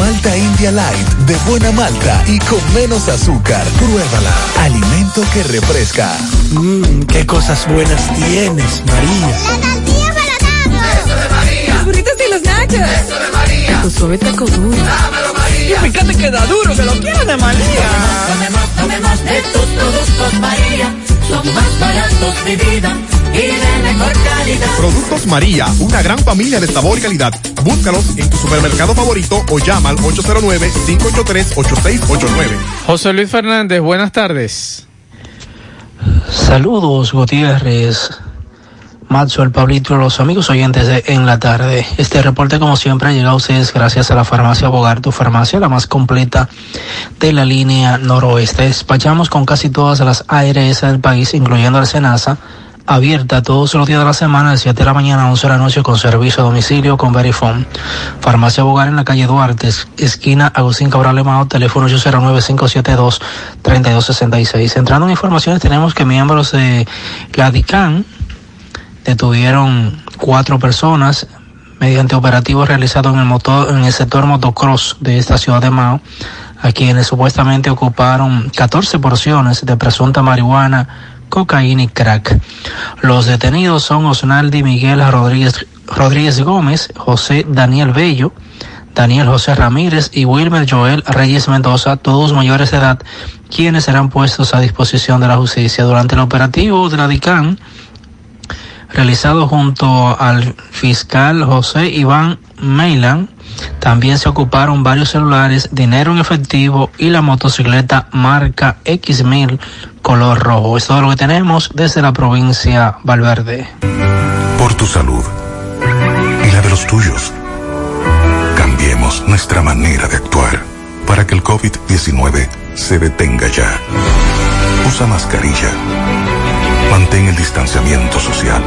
Malta India Light de buena malta y con menos azúcar. Pruébala. Alimento que refresca. Mmm, qué cosas buenas tienes, María. La tortilla para Eso de María. Los burritos y los nachos. Eso de María. Tu suave taco duro. Dámelo, María. Y fíjate que da duro, que lo quiero de María. Tomemos, tomemos de tus productos, María. Son más baratos de vida y de mejor calidad. Productos María, una gran familia de sabor y calidad. Búscalos en tu supermercado favorito o llama al 809-583-8689. José Luis Fernández, buenas tardes. Saludos, Gutiérrez. Matzo, el Pablito, los amigos oyentes de En la Tarde. Este reporte, como siempre, ha llegado a ustedes gracias a la farmacia Bogar, tu farmacia, la más completa de la línea noroeste. Despachamos con casi todas las ARS del país, incluyendo la Senasa, abierta todos los días de la semana, de 7 de la mañana a 11 de la noche, con servicio a domicilio con Verifone. Farmacia Bogar en la calle Duarte, es- esquina Agustín Cabral Lemao, teléfono 809-572-3266. Entrando en informaciones, tenemos que miembros de la DICAN, detuvieron cuatro personas mediante operativos realizados en el motor, en el sector motocross de esta ciudad de Mao, a quienes supuestamente ocuparon 14 porciones de presunta marihuana, cocaína y crack. Los detenidos son Osnaldi Miguel Rodríguez, Rodríguez Gómez, José Daniel Bello, Daniel José Ramírez y Wilmer Joel Reyes Mendoza, todos mayores de edad, quienes serán puestos a disposición de la justicia. Durante el operativo de la DICAN, realizado junto al fiscal José Iván Meilan. También se ocuparon varios celulares, dinero en efectivo y la motocicleta marca X1000 color rojo. Es todo lo que tenemos desde la provincia Valverde. Por tu salud y la de los tuyos. Cambiemos nuestra manera de actuar para que el COVID-19 se detenga ya. Usa mascarilla. Mantén el distanciamiento social.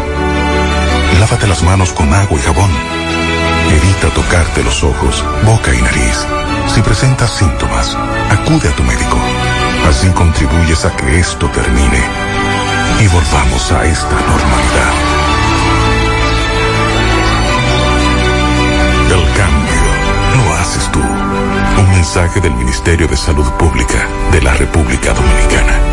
Lávate las manos con agua y jabón. Evita tocarte los ojos, boca y nariz. Si presentas síntomas, acude a tu médico. Así contribuyes a que esto termine y volvamos a esta normalidad. El cambio lo haces tú. Un mensaje del Ministerio de Salud Pública de la República Dominicana.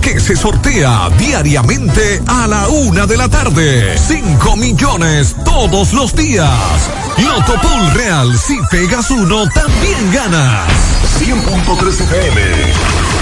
Que se sortea diariamente a la una de la tarde. 5 millones todos los días. Loto Pool Real, si pegas uno, también ganas. 100.3 FM,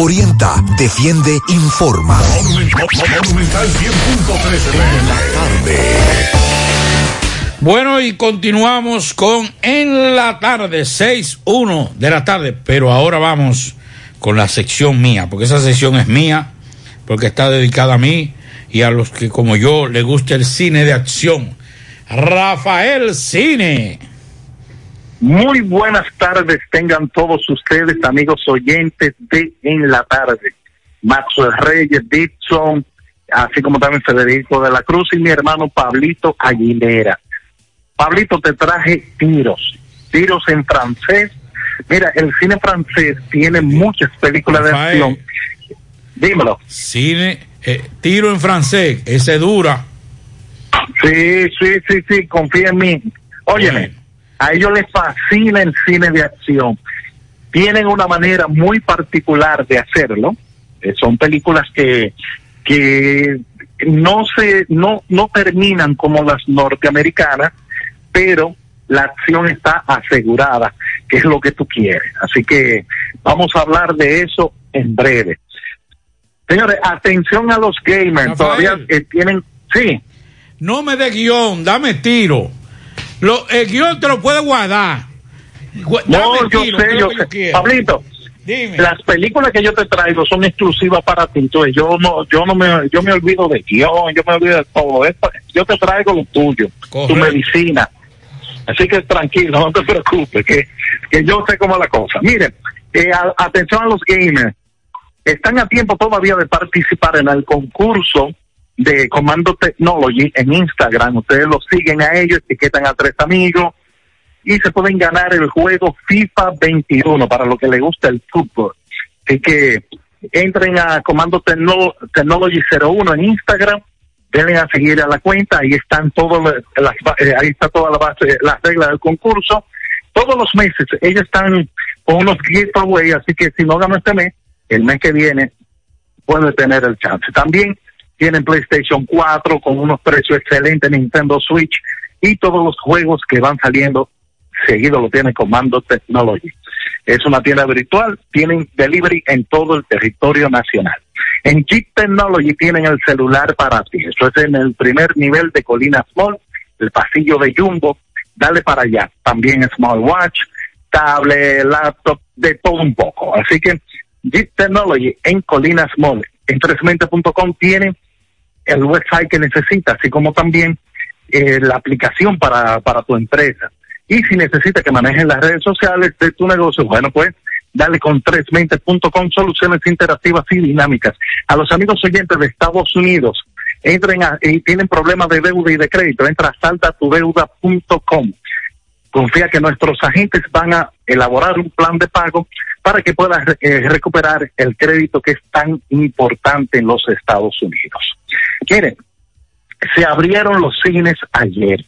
Orienta, defiende, informa. Monumental 100.3 FM. Bueno, y continuamos con En la tarde, 6-1 de la tarde, pero ahora vamos con la sección mía, porque esa sección es mía, porque está dedicada a mí y a los que como yo le gusta el cine de acción. Rafael Cine. Muy buenas tardes tengan todos ustedes, amigos oyentes de En la Tarde. Maxwell Reyes, Dixon, así como también Federico de la Cruz y mi hermano Pablito Aguilera. Pablito, te traje tiros, tiros en francés. Mira, el cine francés tiene muchas películas de acción. Dímelo. Cine, eh, tiro en francés, ese dura. Sí, sí, sí, sí, confía en mí. Óyeme, a ellos les fascina el cine de acción. Tienen una manera muy particular de hacerlo. Eh, son películas que, que no se, no, no terminan como las norteamericanas, pero la acción está asegurada, que es lo que tú quieres. Así que vamos a hablar de eso en breve. Señores, atención a los gamers, todavía eh, tienen, sí, No me dé guion, dame tiro. Lo, el guion te lo puedes guardar. Gu- No, yo tiro, sé, yo sé. Pablito, Dime. las películas que yo te traigo son exclusivas para ti. Entonces, yo no, yo no me, yo me olvido de guion, yo me olvido de todo. Es pa- Yo te traigo lo tuyo, tu medicina. Así que tranquilo, no te preocupes, que, que yo sé cómo es la cosa. Miren, eh, a- atención a los gamers. Están a tiempo todavía de participar en el concurso de Comando Technology en Instagram. Ustedes los siguen a ellos, etiquetan a tres amigos y se pueden ganar el juego FIFA 21 para lo que les gusta el fútbol. Así que entren a Comando Tecno- Technology 01 en Instagram, denle a seguir a la cuenta, ahí están todas las, eh, ahí está toda la base, las reglas del concurso. Todos los meses ellos están con unos giveaway, así que si no gano este mes, el mes que viene puede tener el chance. También tienen PlayStation 4 con unos precios excelentes, Nintendo Switch y todos los juegos que van saliendo seguido lo tiene Comando Technology. Es una tienda virtual, tienen delivery en todo el territorio nacional. En Jeep Technology tienen el celular para ti. Eso es en el primer nivel de Colinas Mall, el pasillo de Jumbo. Dale para allá. También smartwatch, tablet, laptop, de todo un poco. Así que Jeep Technology en Colinas Mall, en 3mente.com tienen el website que necesitas, así como también eh, la aplicación para, para tu empresa. Y si necesitas que manejen las redes sociales de tu negocio, bueno, pues dale con 3mente.com soluciones interactivas y dinámicas. A los amigos oyentes de Estados Unidos, entren a, y tienen problemas de deuda y de crédito, entra a saldatudeuda.com. Confía que nuestros agentes van a elaborar un plan de pago para que puedas eh, recuperar el crédito que es tan importante en los Estados Unidos. Miren, se abrieron los cines ayer.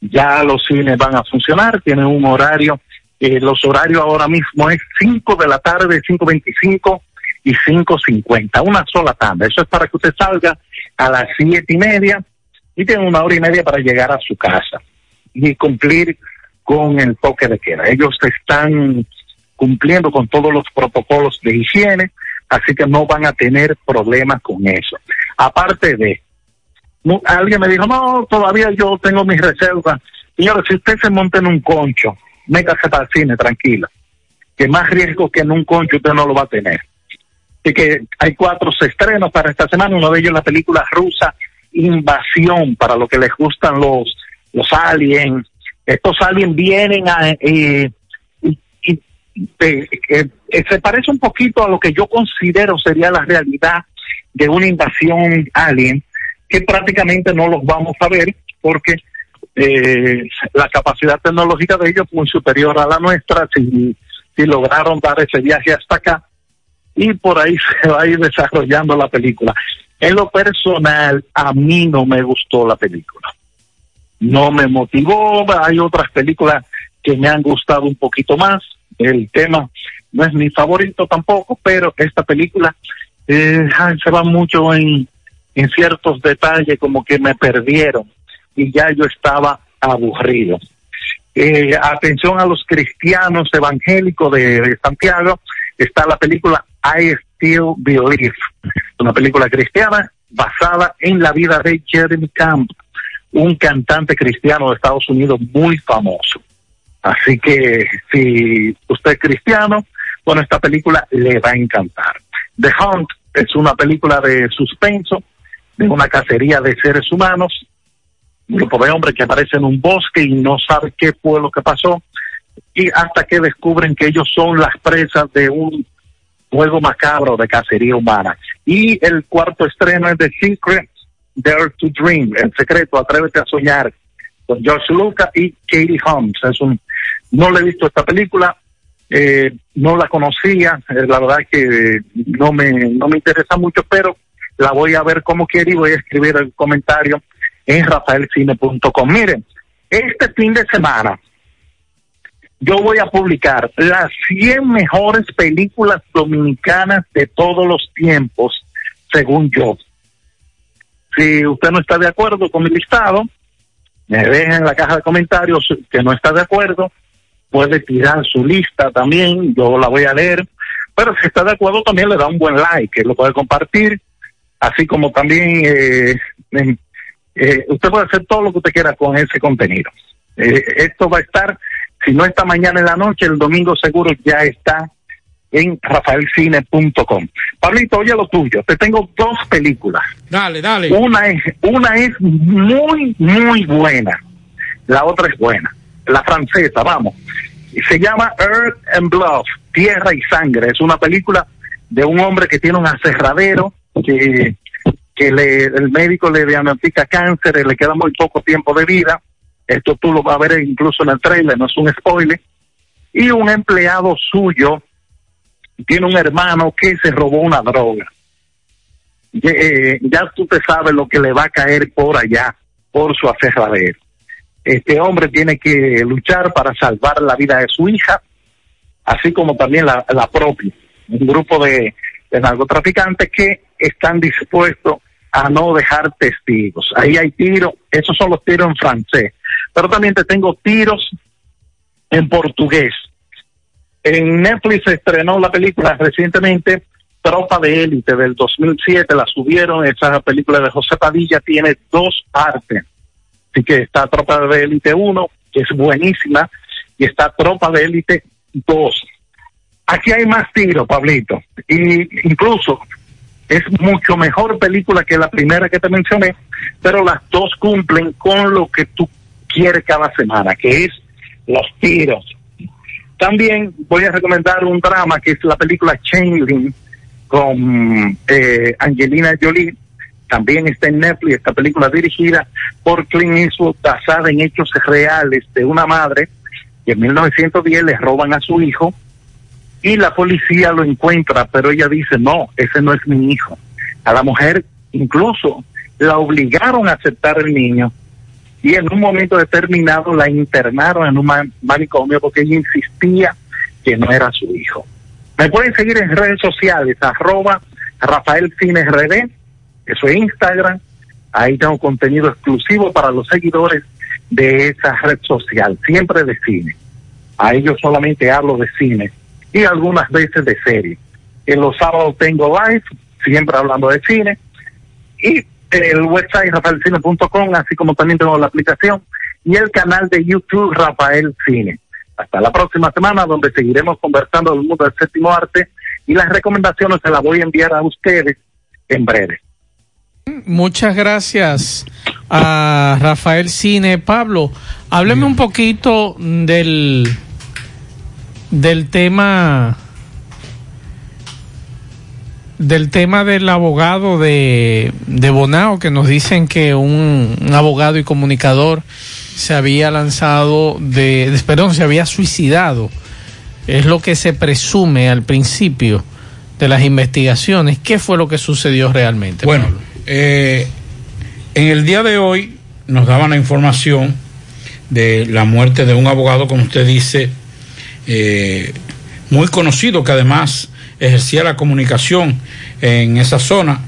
Ya los cines van a funcionar, tienen un horario. eh, los horarios ahora mismo es 5 de la tarde, 5.25 y 5.50, una sola tanda. Eso es para que usted salga a las siete y media y tiene una hora y media para llegar a su casa y cumplir con el toque de queda. Ellos están cumpliendo con todos los protocolos de higiene, así que no van a tener problemas con eso. Aparte de, alguien me dijo, no, todavía yo tengo mis reservas. Señores, si usted se monta en un concho, métase para el cine tranquila, que más riesgo que en un concho usted no lo va a tener. Así que hay cuatro estrenos para esta semana, uno de ellos la película rusa Invasión, para lo que les gustan los, los aliens. Estos aliens vienen a... eh, eh, se parece un poquito a lo que yo considero sería la realidad de una invasión alien, que prácticamente no los vamos a ver porque eh, la capacidad tecnológica de ellos es muy superior a la nuestra, si, si lograron dar ese viaje hasta acá, y por ahí se va a ir desarrollando la película. En lo personal, a mí no me gustó la película. No me motivó, hay otras películas que me han gustado un poquito más. El tema no es mi favorito tampoco, pero esta película eh, ay, se va mucho en, en ciertos detalles como que me perdieron y ya yo estaba aburrido. Eh, atención a los cristianos evangélicos de, de Santiago, está la película I Still Believe, una película cristiana basada en la vida de Jeremy Camp, un cantante cristiano de Estados Unidos muy famoso. Así que si usted es cristiano, bueno, esta película le va a encantar. The Hunt es una película de suspenso, de una cacería de seres humanos, un grupo de hombres que aparece en un bosque y no sabe qué fue lo que pasó, y hasta que descubren que ellos son las presas de un juego macabro de cacería humana. Y el cuarto estreno es The Secret, Dare to Dream, El Secreto, Atrévete a Soñar, con George Lucas y Katie Holmes. Es un, no le he visto esta película, eh, no la conocía, eh, la verdad que no me, no me interesa mucho, pero la voy a ver como quiera y voy a escribir el comentario en rafaelcine.com. Miren, este fin de semana yo voy a publicar las 100 mejores películas dominicanas de todos los tiempos, según yo. Si usted no está de acuerdo con mi listado, me deja en la caja de comentarios que no está de acuerdo, puede tirar su lista también, yo la voy a leer, pero si está de acuerdo también le da un buen like, lo puede compartir, así como también eh, eh, usted puede hacer todo lo que usted quiera con ese contenido. Eh, esto va a estar, si no está mañana en la noche, el domingo seguro ya está en rafaelcine.com. Pablito, oye lo tuyo, te tengo dos películas. Dale, dale. Una es, una es muy, muy buena. La otra es buena. La francesa, vamos. Se llama Earth and Blood, Tierra y Sangre. Es una película de un hombre que tiene un aserradero, que, que el médico le diagnostica cáncer y le queda muy poco tiempo de vida. Esto tú lo vas a ver incluso en el trailer, no es un spoiler. Y un empleado suyo tiene un hermano que se robó una droga. Eh, ya tú te sabes lo que le va a caer por allá, por su aserradero. Este hombre tiene que luchar para salvar la vida de su hija, así como también la, propia. Un grupo de, de narcotraficantes que están dispuestos a no dejar testigos. Ahí hay tiros, esos son los tiros en francés, pero también te tengo tiros en portugués. En Netflix se estrenó la película recientemente, Tropa de Élite del 2007, la subieron, esa película de José Padilla tiene dos partes. Así que está Tropa de Élite 1, que es buenísima, y está Tropa de Élite 2. Aquí hay más tiros, Pablito, y incluso es mucho mejor película que la primera que te mencioné, pero las dos cumplen con lo que tú quieres cada semana, que es los tiros. También voy a recomendar un drama que es la película Changeling con eh, Angelina Jolie. También está en Netflix esta película dirigida por Clint Eastwood, basada en hechos reales de una madre que en 1910 le roban a su hijo y la policía lo encuentra, pero ella dice, no, ese no es mi hijo. A la mujer incluso la obligaron a aceptar el niño y en un momento determinado la internaron en un ma- manicomio porque ella insistía que no era su hijo. Me pueden seguir en redes sociales, arroba Rafael Cines eso es Instagram, ahí tengo contenido exclusivo para los seguidores de esa red social, siempre de cine. Ahí yo solamente hablo de cine y algunas veces de serie. En los sábados tengo live, siempre hablando de cine. Y el website rafaelcine.com, así como también tengo la aplicación y el canal de YouTube Rafael Cine. Hasta la próxima semana, donde seguiremos conversando del mundo del séptimo arte y las recomendaciones se las voy a enviar a ustedes en breve. Muchas gracias a Rafael Cine. Pablo, hábleme un poquito del, del tema del tema del abogado de, de Bonao, que nos dicen que un, un abogado y comunicador se había lanzado de, de- perdón, se había suicidado. Es lo que se presume al principio de las investigaciones. ¿Qué fue lo que sucedió realmente? Bueno, eh, en el día de hoy nos daban la información de la muerte de un abogado, como usted dice, eh, muy conocido, que además ejercía la comunicación en esa zona,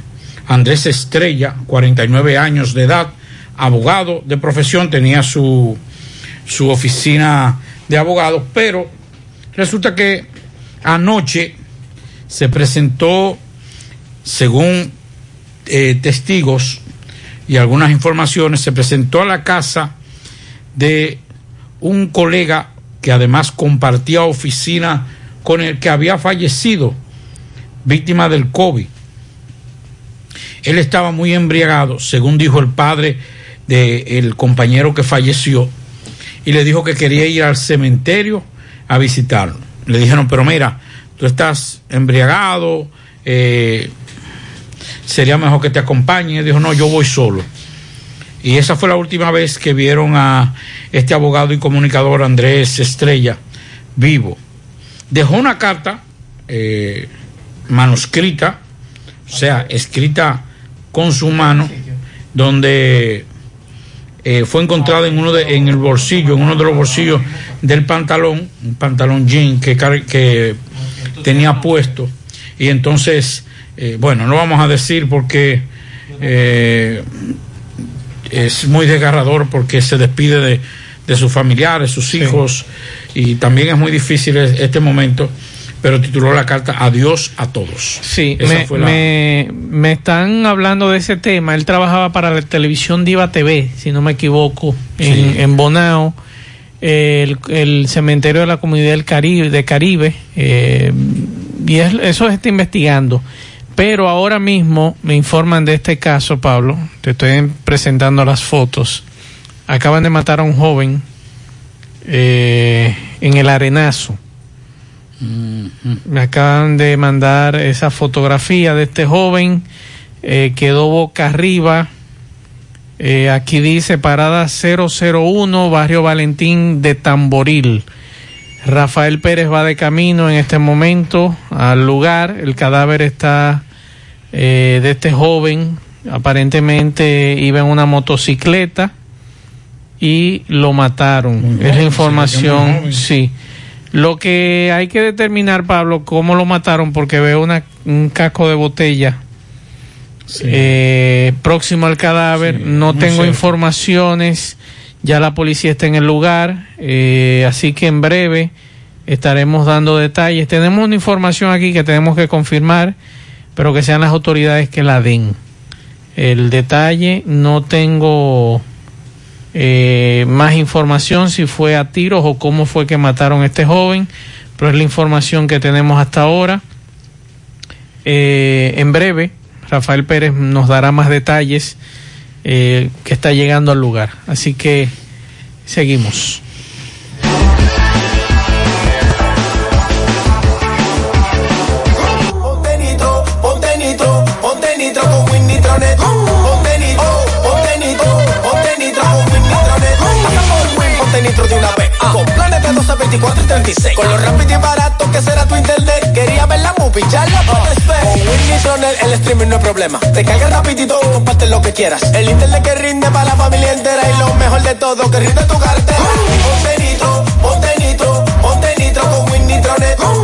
Andrés Estrella, 49 años de edad, abogado de profesión, tenía su, su oficina de abogado, pero resulta que anoche se presentó, según eh, testigos y algunas informaciones, se presentó a la casa de un colega que además compartía oficina con el que había fallecido, víctima del COVID. Él estaba muy embriagado, según dijo el padre del compañero que falleció, y le dijo que quería ir al cementerio a visitarlo. Le dijeron, pero mira, tú estás embriagado, eh, sería mejor que te acompañe. Dijo, no, yo voy solo. Y esa fue la última vez que vieron a este abogado y comunicador Andrés Estrella vivo. Dejó una carta eh, manuscrita, o sea, escrita con su mano, donde eh, fue encontrada en uno de, en el bolsillo, en uno de los bolsillos del pantalón, un pantalón jean que, tenía puesto. Y entonces, eh, bueno, no vamos a decir porque eh, es muy desgarrador porque se despide de, de sus familiares, sus hijos, y también es muy difícil es- este momento, pero tituló la carta Adiós a todos. Sí, Esa me, fue la- me, me están hablando de ese tema. Él trabajaba para la televisión Diva TV, si no me equivoco, en, en Bonao, el, el cementerio de la comunidad del Caribe, de Caribe, eh, y es- eso se está investigando. Pero ahora mismo me informan de este caso, Pablo. Te estoy presentando las fotos. Acaban de matar a un joven eh, en el arenazo. Me acaban de mandar esa fotografía de este joven. eh, quedó boca arriba. Eh, aquí dice parada 001, barrio Valentín de Tamboril. Rafael Pérez va de camino en este momento al lugar. El cadáver está eh, de este joven. Aparentemente iba en una motocicleta y lo mataron. Es la información, sí. Lo que hay que determinar, Pablo, cómo lo mataron, porque veo una, un casco de botella eh, próximo al cadáver. no tengo informaciones. Ya la policía está en el lugar, eh, así que en breve estaremos dando detalles. Tenemos una información aquí que tenemos que confirmar, pero que sean las autoridades que la den. El detalle no tengo eh, más información si fue a tiros o cómo fue que mataron a este joven, pero es la información que tenemos hasta ahora. Eh, en breve, Rafael Pérez nos dará más detalles eh, que está llegando al lugar. Así que seguimos. Ponte nitro, ponte nitro, ponte nitro con Win Nitronet. Ponte nitro, ponte nitro, ponte nitro con Win Nitronet. Pasamos Win, ponte nitro de una vez. Con planes de 12, 24 y 36. Con que será tu internet. Quería ver la movie, ya la puedes ver. Con Win Nitronet el streaming no es problema. Te cargas rapidito comparte lo que quieras. El internet que rinde para la familia entera. Y lo mejor de todo, que rinde tu cartera. Ponte nitro, ponte nitro, ponte nitro con Win Nitronet. Ponte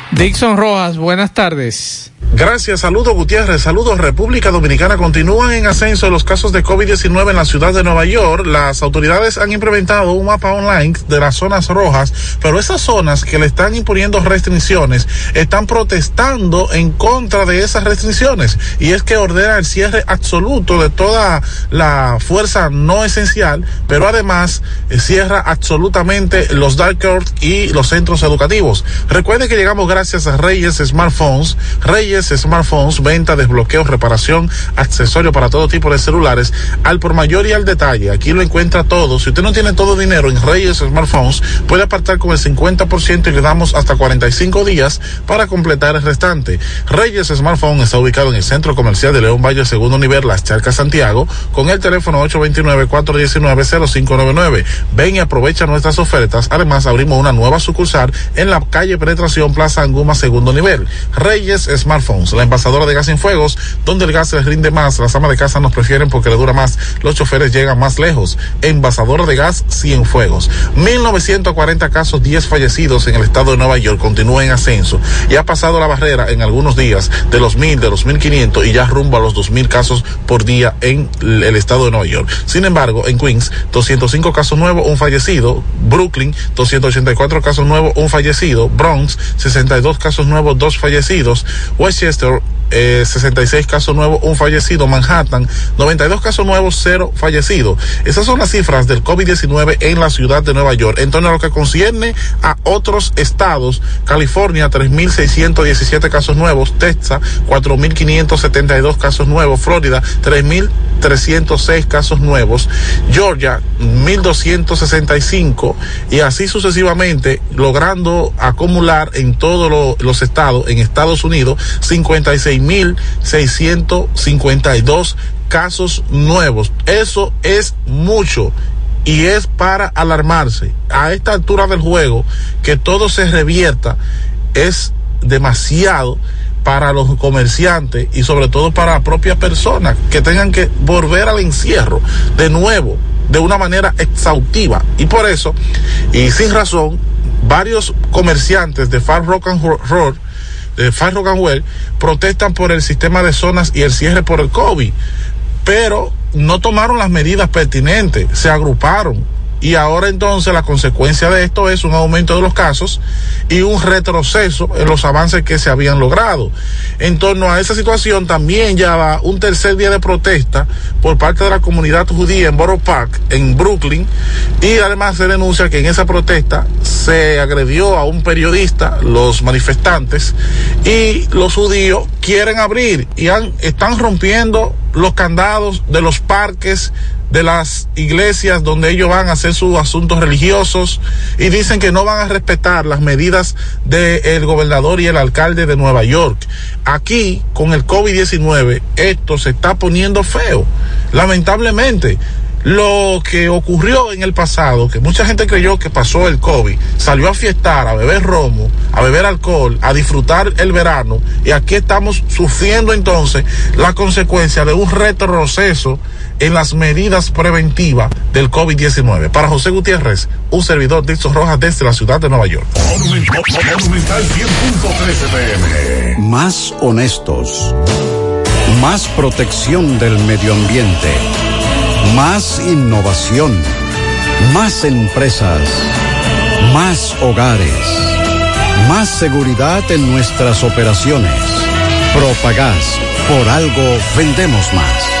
Dixon Rojas, buenas tardes. Gracias, saludos Gutiérrez, saludos República Dominicana. Continúan en ascenso los casos de COVID-19 en la ciudad de Nueva York. Las autoridades han implementado un mapa online de las zonas rojas, pero esas zonas que le están imponiendo restricciones están protestando en contra de esas restricciones. Y es que ordena el cierre absoluto de toda la fuerza no esencial, pero además eh, cierra absolutamente los dark stores y los centros educativos. Recuerde que llegamos gracias a Reyes Smartphones. Reyes Reyes Smartphones, venta, desbloqueo, reparación, accesorio para todo tipo de celulares, al por mayor y al detalle. Aquí lo encuentra todo. Si usted no tiene todo dinero en Reyes Smartphones, puede apartar con el 50% y le damos hasta 45 días para completar el restante. Reyes Smartphone está ubicado en el centro comercial de León Valle, segundo nivel, Las Charcas, Santiago, con el teléfono 829-419-0599. Ven y aprovecha nuestras ofertas. Además, abrimos una nueva sucursal en la calle Penetración Plaza Anguma, segundo nivel. Reyes Smartphones, la envasadora de gas sin fuegos, donde el gas les rinde más. Las amas de casa nos prefieren porque le dura más. Los choferes llegan más lejos. Envasadora de gas sin fuegos. 1940 casos, 10 fallecidos en el estado de Nueva York. Continúa en ascenso y ha pasado la barrera en algunos días de los 1000, de los 1500 y ya rumbo a los 2000 casos por día en el estado de Nueva York. Sin embargo, en Queens, 205 casos nuevos, un fallecido. Brooklyn, 284 casos nuevos, un fallecido. Bronx, 62 casos nuevos, dos fallecidos. Westchester, eh, 66 casos nuevos, un fallecido. Manhattan, 92 casos nuevos, cero fallecidos. Esas son las cifras del COVID-19 en la ciudad de Nueva York. En torno a lo que concierne a otros estados, California, 3.617 casos nuevos. Texas, 4.572 casos nuevos. Florida, 3.306 casos nuevos. Georgia, 1.265 y así sucesivamente, logrando acumular en todos lo- los estados, en Estados Unidos, 56.652 casos nuevos. Eso es mucho y es para alarmarse. A esta altura del juego, que todo se revierta es demasiado para los comerciantes y sobre todo para la propia persona que tengan que volver al encierro de nuevo de una manera exhaustiva y por eso y sin razón varios comerciantes de Far Rock and Ro- Road de Far Rock and Well protestan por el sistema de zonas y el cierre por el COVID pero no tomaron las medidas pertinentes, se agruparon. Y ahora entonces la consecuencia de esto es un aumento de los casos y un retroceso en los avances que se habían logrado. En torno a esa situación también ya va un tercer día de protesta por parte de la comunidad judía en Borough Park, en Brooklyn, y además se denuncia que en esa protesta se agredió a un periodista, los manifestantes, y los judíos quieren abrir y han- están rompiendo los candados de los parques, de las iglesias donde ellos van a hacer sus asuntos religiosos y dicen que no van a respetar las medidas del gobernador y el alcalde de Nueva York. Aquí, con el COVID-19, esto se está poniendo feo. Lamentablemente, lo que ocurrió en el pasado, que mucha gente creyó que pasó el COVID, salió a fiestar, a beber romo, a beber alcohol, a disfrutar el verano, y aquí estamos sufriendo entonces la consecuencia de un retroceso en las medidas preventivas del COVID-19. Para José Gutiérrez, un servidor de Ixos Rojas desde la ciudad de Nueva York. Monumental 100.13 pm. Más honestos. Más protección del medio ambiente. Más innovación. Más empresas. Más hogares. Más seguridad en nuestras operaciones. Propagás. Por algo vendemos más.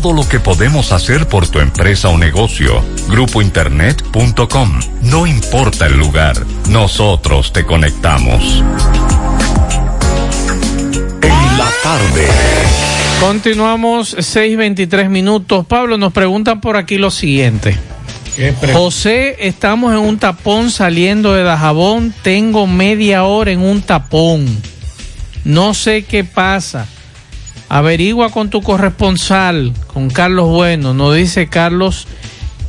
lo que podemos hacer por tu empresa o negocio. Grupointernet.com. No importa el lugar, nosotros te conectamos. En la tarde. Continuamos 6.23 minutos. Pablo, nos preguntan por aquí lo siguiente. José, estamos en un tapón saliendo de Dajabón. Tengo media hora en un tapón. No sé qué pasa. Averigua con tu corresponsal, con Carlos Bueno. Nos dice Carlos,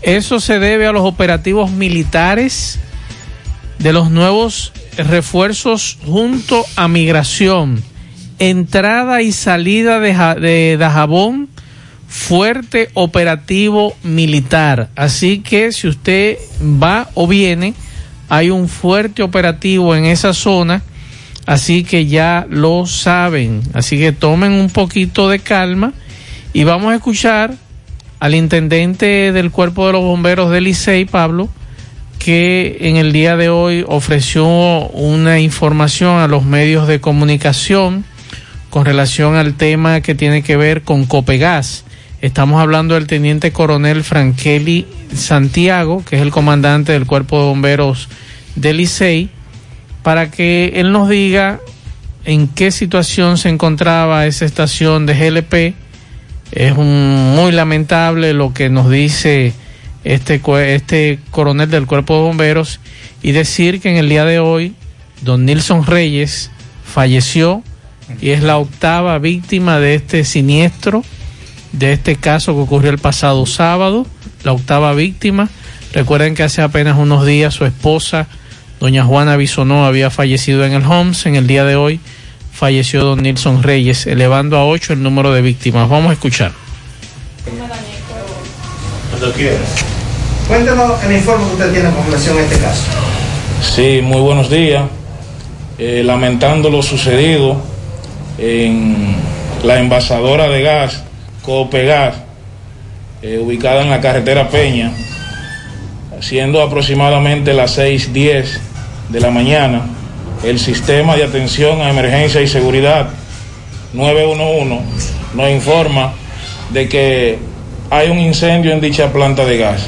eso se debe a los operativos militares de los nuevos refuerzos junto a migración. Entrada y salida de, de Dajabón, fuerte operativo militar. Así que si usted va o viene, hay un fuerte operativo en esa zona. Así que ya lo saben. Así que tomen un poquito de calma y vamos a escuchar al intendente del Cuerpo de los Bomberos del Licey, Pablo, que en el día de hoy ofreció una información a los medios de comunicación con relación al tema que tiene que ver con Copegas. Estamos hablando del teniente coronel Frankeli Santiago, que es el comandante del Cuerpo de Bomberos del Licey, para que él nos diga en qué situación se encontraba esa estación de GLP. Es un- muy lamentable lo que nos dice este, este coronel del Cuerpo de Bomberos y decir que en el día de hoy don Nilson Reyes falleció y es la octava víctima de este siniestro, de este caso que ocurrió el pasado sábado, la octava víctima. Recuerden que hace apenas unos días su esposa, doña Juana Bisonó, había fallecido en el Homs. En el día de hoy falleció don Nilson Reyes, elevando a ocho el número de víctimas. Vamos a escuchar. Cuéntenos el informe que usted tiene con relación a este caso. Sí, muy buenos días. Eh, lamentando lo sucedido en la envasadora de gas, Copegas, eh, ubicada en la carretera Peña, siendo aproximadamente las 6.10 de la mañana, el sistema de atención a emergencia y seguridad 911 nos informa de que hay un incendio en dicha planta de gas.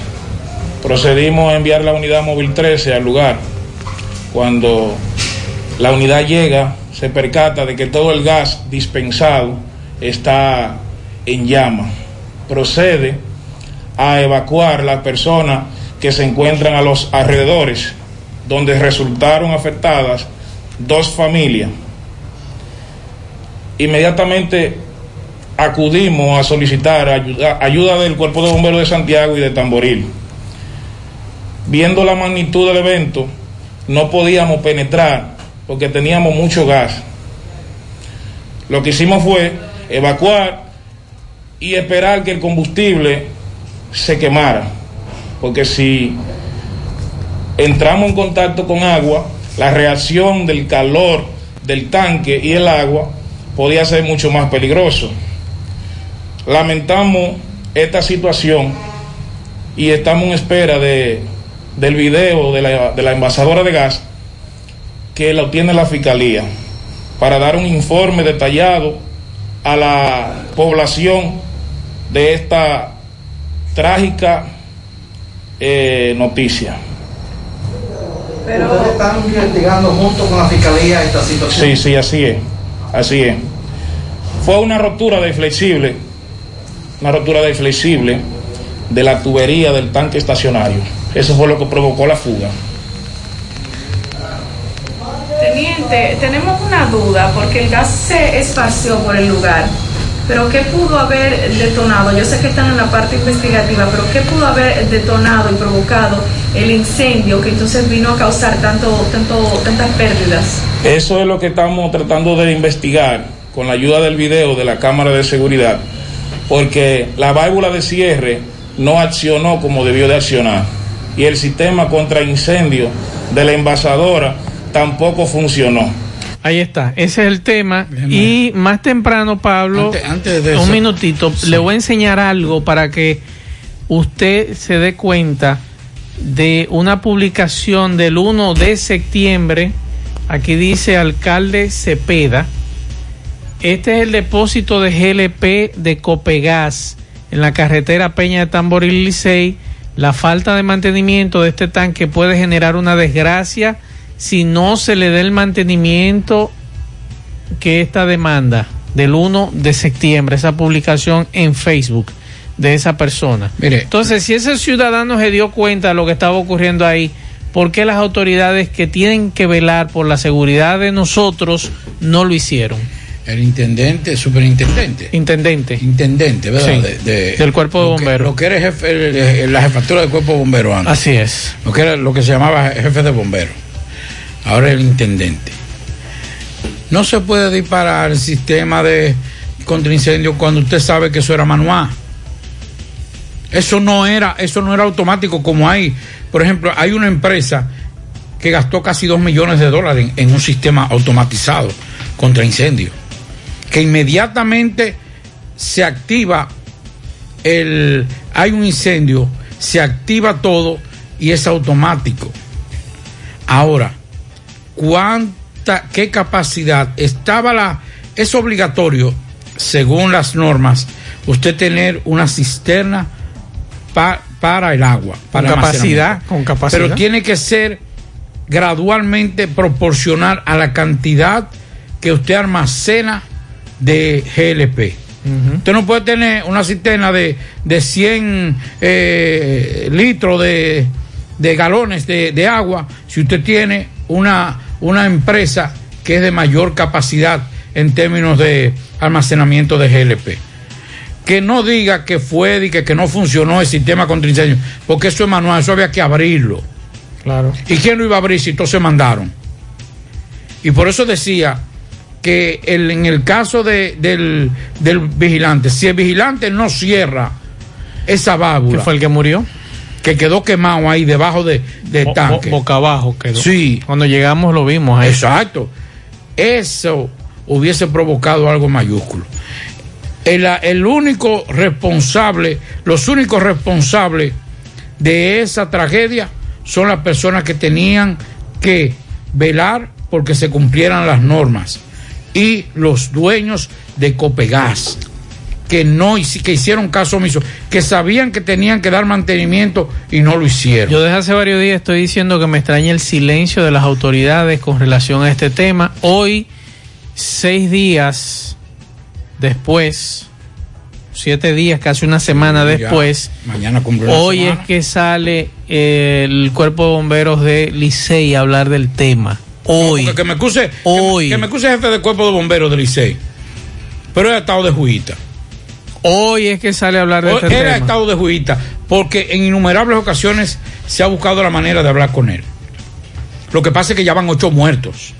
Procedimos a enviar la unidad móvil 13 al lugar. Cuando la unidad llega, se percata de que todo el gas dispensado está en llama. Procede a evacuar las personas que se encuentran a los alrededores, donde resultaron afectadas dos familias. Inmediatamente acudimos a solicitar ayuda, del Cuerpo de Bomberos de Santiago y de Tamboril. Viendo la magnitud del evento, no podíamos penetrar porque teníamos mucho gas. Lo que hicimos fue evacuar y esperar que el combustible se quemara. Porque si entramos en contacto con agua, la reacción del calor del tanque y el agua podía ser mucho más peligroso. Lamentamos esta situación y estamos en espera de, del video de la, de la envasadora de gas que lo tiene la fiscalía para dar un informe detallado a la población de esta trágica eh, noticia. Pero ustedes están investigando junto con la fiscalía esta situación. Sí, sí, así es, así es. Fue una rotura de flexible, una rotura de flexible de la tubería del tanque estacionario. Eso fue lo que provocó la fuga. Teniente, tenemos una duda porque el gas se esparció por el lugar. Pero ¿qué pudo haber detonado? Yo sé que están en la parte investigativa, pero ¿qué pudo haber detonado y provocado el incendio que entonces vino a causar tanto, tanto, tantas pérdidas? Eso es lo que estamos tratando de investigar con la ayuda del video de la cámara de seguridad, porque la válvula de cierre no accionó como debió de accionar y el sistema contra incendio de la envasadora tampoco funcionó. Ahí está, ese es el tema. Y más temprano, Pablo, Antes- antes de un eso. minutito, le voy a enseñar algo para que usted se dé cuenta de una publicación del 1 de septiembre. Aquí dice alcalde Cepeda. Este es el depósito de GLP de Copegas en la carretera Peña de Tamboril Licey. La falta de mantenimiento de este tanque puede generar una desgracia si no se le da el mantenimiento que esta demanda del 1 de septiembre, esa publicación en Facebook de esa persona. Mire. Entonces, si ese ciudadano se dio cuenta de lo que estaba ocurriendo ahí, ¿por qué las autoridades que tienen que velar por la seguridad de nosotros no lo hicieron? El intendente, superintendente. Intendente. Intendente, ¿verdad? Sí, De- de- del cuerpo de bomberos. Lo que era jefe, la jefatura del cuerpo de bomberos antes. Así es. Lo que era lo que se llamaba jefe de bomberos. Ahora el intendente. No se puede disparar el sistema de contraincendio cuando usted sabe que eso era manual. Eso no era, eso no era automático como hay. Por ejemplo, hay una empresa que gastó casi dos millones de dólares en, en un sistema automatizado contra incendio. Que inmediatamente se activa el hay un incendio, se activa todo y es automático. Ahora, ¿cuánta qué capacidad estaba la es obligatorio según las normas usted tener una cisterna pa- para el agua, para Con capacidad, con capacidad. Pero tiene que ser gradualmente proporcional a la cantidad que usted almacena de GLP. Usted no puede tener una cisterna de, de 100 eh, litros de, de galones de, de agua si usted tiene una, una empresa que es de mayor capacidad en términos de almacenamiento de GLP. Que no diga que fue y que, que no funcionó el sistema contra incendio, porque eso es manual, eso había que abrirlo. Claro. ¿Y quién lo iba a abrir si todos se mandaron? Y por eso decía que el- en el caso de- del, del vigilante, si el vigilante no cierra esa válvula. ¿Que fue el que murió? Que quedó quemado ahí debajo de, Bo- tanque. bo- boca abajo quedó. Sí. Cuando llegamos lo vimos ahí. Exacto. Eso hubiese provocado algo mayúsculo. El, el único responsable, los únicos responsables de esa tragedia son las personas que tenían que velar porque se cumplieran las normas y los dueños de Copegas que no que hicieron caso omiso, que sabían que tenían que dar mantenimiento y no lo hicieron. Yo desde hace varios días estoy diciendo que me extraña el silencio de las autoridades con relación a este tema. Hoy, seis días después, siete días, casi una semana Ya, después, mañana cumple hoy semana. es que sale el cuerpo de bomberos de Licey a hablar del tema. Hoy. Que me excuse, Hoy. Que, me, que me jefe del cuerpo de bomberos del Licey. Pero ha estado de juguita. Hoy es que sale a hablar de Él este ha tema. estado de juguita. Porque en innumerables ocasiones se ha buscado la manera de hablar con él. Lo que pasa es que ya van ocho muertos.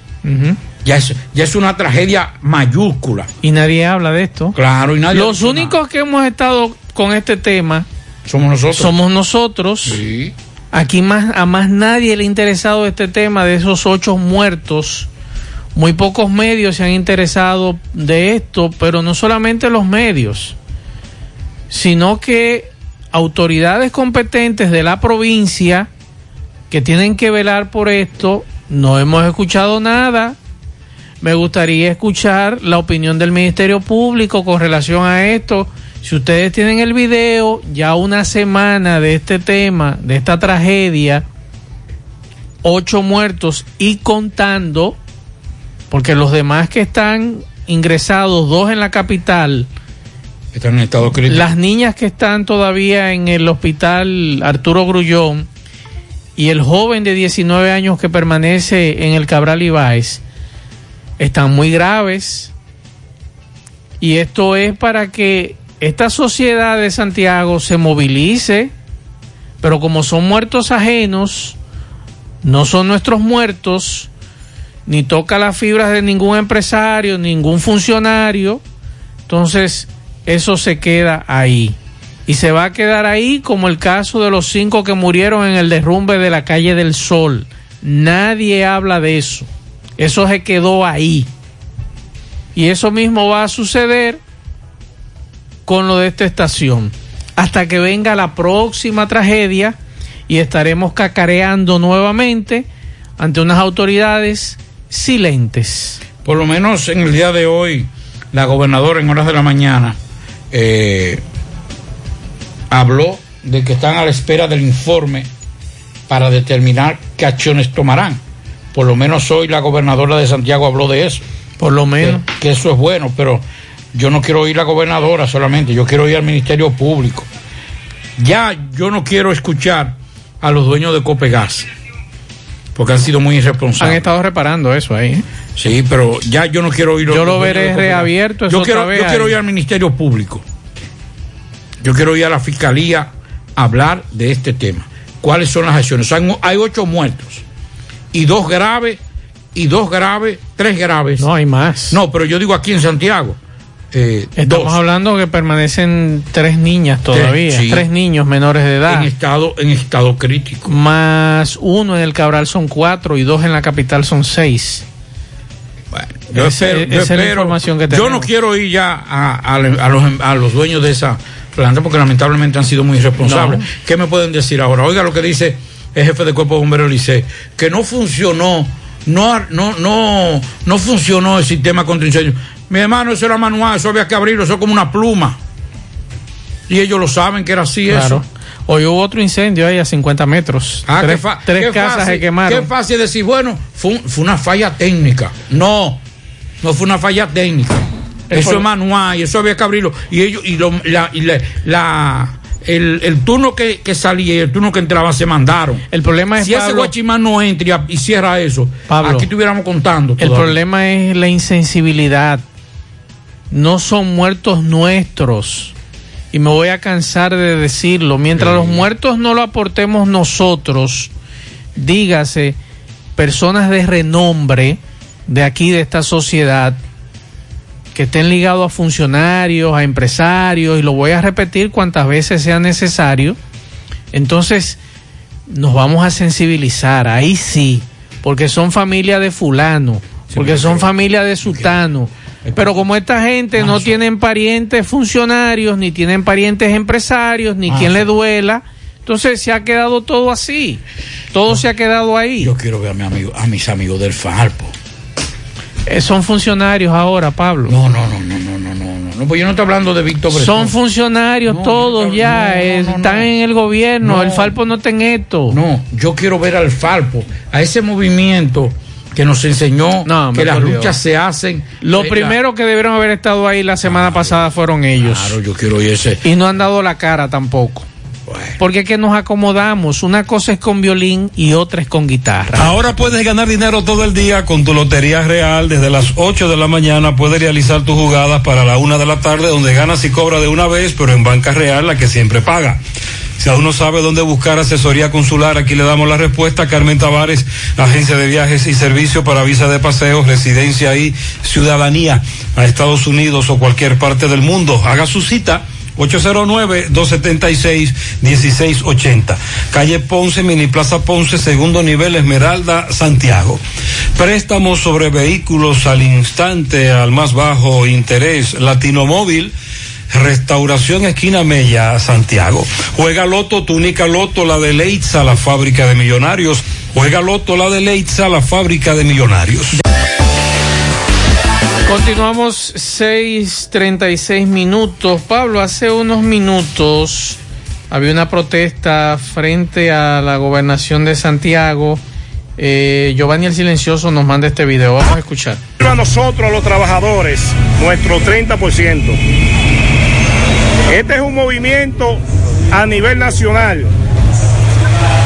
Ya es, ya es una tragedia mayúscula. Y nadie habla de esto. Claro, y nadie Los únicos que hemos estado con este tema somos nosotros. Somos nosotros. Aquí más, a más nadie le ha interesado este tema de esos ocho muertos. Muy pocos medios se han interesado de esto, pero no solamente los medios, sino que autoridades competentes de la provincia que tienen que velar por esto, no hemos escuchado nada. Me gustaría escuchar la opinión del Ministerio Público con relación a esto. Si ustedes tienen el video, ya una semana de este tema, de esta tragedia, ocho muertos y contando, porque los demás que están ingresados, dos en la capital, Están en estado crítico. las niñas que están todavía en el hospital Arturo Grullón y el joven de 19 años que permanece en el Cabral Ibáez están muy graves. Y esto es para que esta sociedad de Santiago se movilice, pero como son muertos ajenos, no son nuestros muertos, ni toca las fibras de ningún empresario, ningún funcionario, entonces eso se queda ahí. Y se va a quedar ahí como el caso de los cinco que murieron en el derrumbe de la calle del Sol. Nadie habla de eso. Eso se quedó ahí. Y eso mismo va a suceder con lo de esta estación. Hasta que venga la próxima tragedia y estaremos cacareando nuevamente ante unas autoridades silentes. Por lo menos en el día de hoy, la gobernadora en horas de la mañana eh, habló de que están a la espera del informe para determinar qué acciones tomarán. Por lo menos hoy la gobernadora de Santiago habló de eso. Por lo menos. Que, que eso es bueno, pero yo no quiero oír a la gobernadora solamente, yo quiero ir al Ministerio Público. Ya yo no quiero escuchar a los dueños de Copegas, porque han sido muy Han irresponsables. estado reparando eso ahí. ¿eh? Sí, pero ya yo no quiero a Yo lo veré reabierto. Yo quiero, yo quiero ir al Ministerio Público. Yo quiero ir a la Fiscalía a hablar de este tema. ¿Cuáles son las acciones? Hay, hay ocho muertos y dos graves y dos graves, tres graves. No hay más. No, pero yo digo aquí en Santiago. eh, Estamos dos hablando que permanecen tres niñas todavía, sí. tres niños menores de edad. en estado en estado crítico. Más uno en el Cabral son cuatro y dos en la capital son seis. Yo Ese- espero, yo esa es la espero- información que yo no quiero ir ya a, a- a los, a los dueños de esa planta porque lamentablemente han sido muy irresponsables. No. ¿Qué me pueden decir ahora? Oiga lo que dice el jefe de cuerpo de bomberos Licey, que no funcionó, no, no, no, no funcionó el sistema contra incendios. Mi hermano, eso era manual, eso había que abrirlo, eso es como una pluma. Y ellos lo saben que era así Claro. eso. Hoy hubo otro incendio ahí a 50 metros. Ah, tres qué tres qué casas fácil, se quemaron. Qué fácil decir, bueno, fue, fue una falla técnica. No, no fue una falla técnica. Es Eso por- es manual y eso había que abrirlo. Y ellos, y, lo- la, y la- la- el, el turno que, que salía y el turno que entraba se mandaron. El problema es, si ese Pablo- guachimán no entra y, cierra eso, Pablo, aquí estuviéramos contando. El todavía. problema es la insensibilidad. No son muertos nuestros. Y me voy a cansar de decirlo. Mientras los muertos no lo aportemos nosotros, dígase, personas de renombre de aquí, de esta sociedad, que estén ligados a funcionarios, a empresarios, y lo voy a repetir cuantas veces sea necesario, entonces nos vamos a sensibilizar, ahí sí, porque son familia de fulano, porque son familia de sutano. Pero como esta gente no tienen parientes funcionarios, ni tienen parientes empresarios, ni quien le duela, entonces se ha quedado todo así. Todo se ha quedado ahí. Yo quiero ver a, mi amigo, a mis amigos del Falpo. Eh, son funcionarios ahora, Pablo. No, no, no, no, no, no, no, no, pues yo no estoy hablando de Víctor Bresón. Son funcionarios todos ya, eh, están en el gobierno, el Falpo no está en esto. No, yo quiero ver al Falpo, a ese movimiento que nos enseñó que las luchas se hacen. Los eh, primeros que debieron haber estado ahí la semana pasada fueron ellos. Claro, yo quiero ese. Y no han dado la cara tampoco. Porque es que nos acomodamos. Una cosa es con violín y otra es con guitarra. Ahora puedes ganar dinero todo el día con tu Lotería Real. Desde las 8 de la mañana puedes realizar tus jugadas para la 1 de la tarde, donde ganas y cobras de una vez, pero en Banca Real, la que siempre paga. Si aún no sabe dónde buscar asesoría consular, aquí le damos la respuesta. Carmen Tavares, agencia de viajes y servicios para visa de paseos, residencia y ciudadanía a Estados Unidos o cualquier parte del mundo. Haga su cita. 809-276-1680. Calle Ponce, Mini Plaza Ponce, segundo nivel, Esmeralda, Santiago. Préstamos sobre vehículos al instante, al más bajo interés. Latino Móvil. Restauración Esquina Mella, Santiago. Juega Loto, túnica Loto, la de Leitza, la fábrica de millonarios. Juega Loto, la de Leitza, la fábrica de millonarios. Continuamos 6:36 minutos. Pablo, hace unos minutos había una protesta frente a la gobernación de Santiago. Eh, Giovanni el Silencioso nos manda este video. Vamos a escuchar. a nosotros, los trabajadores, nuestro 30%. Este es un movimiento a nivel nacional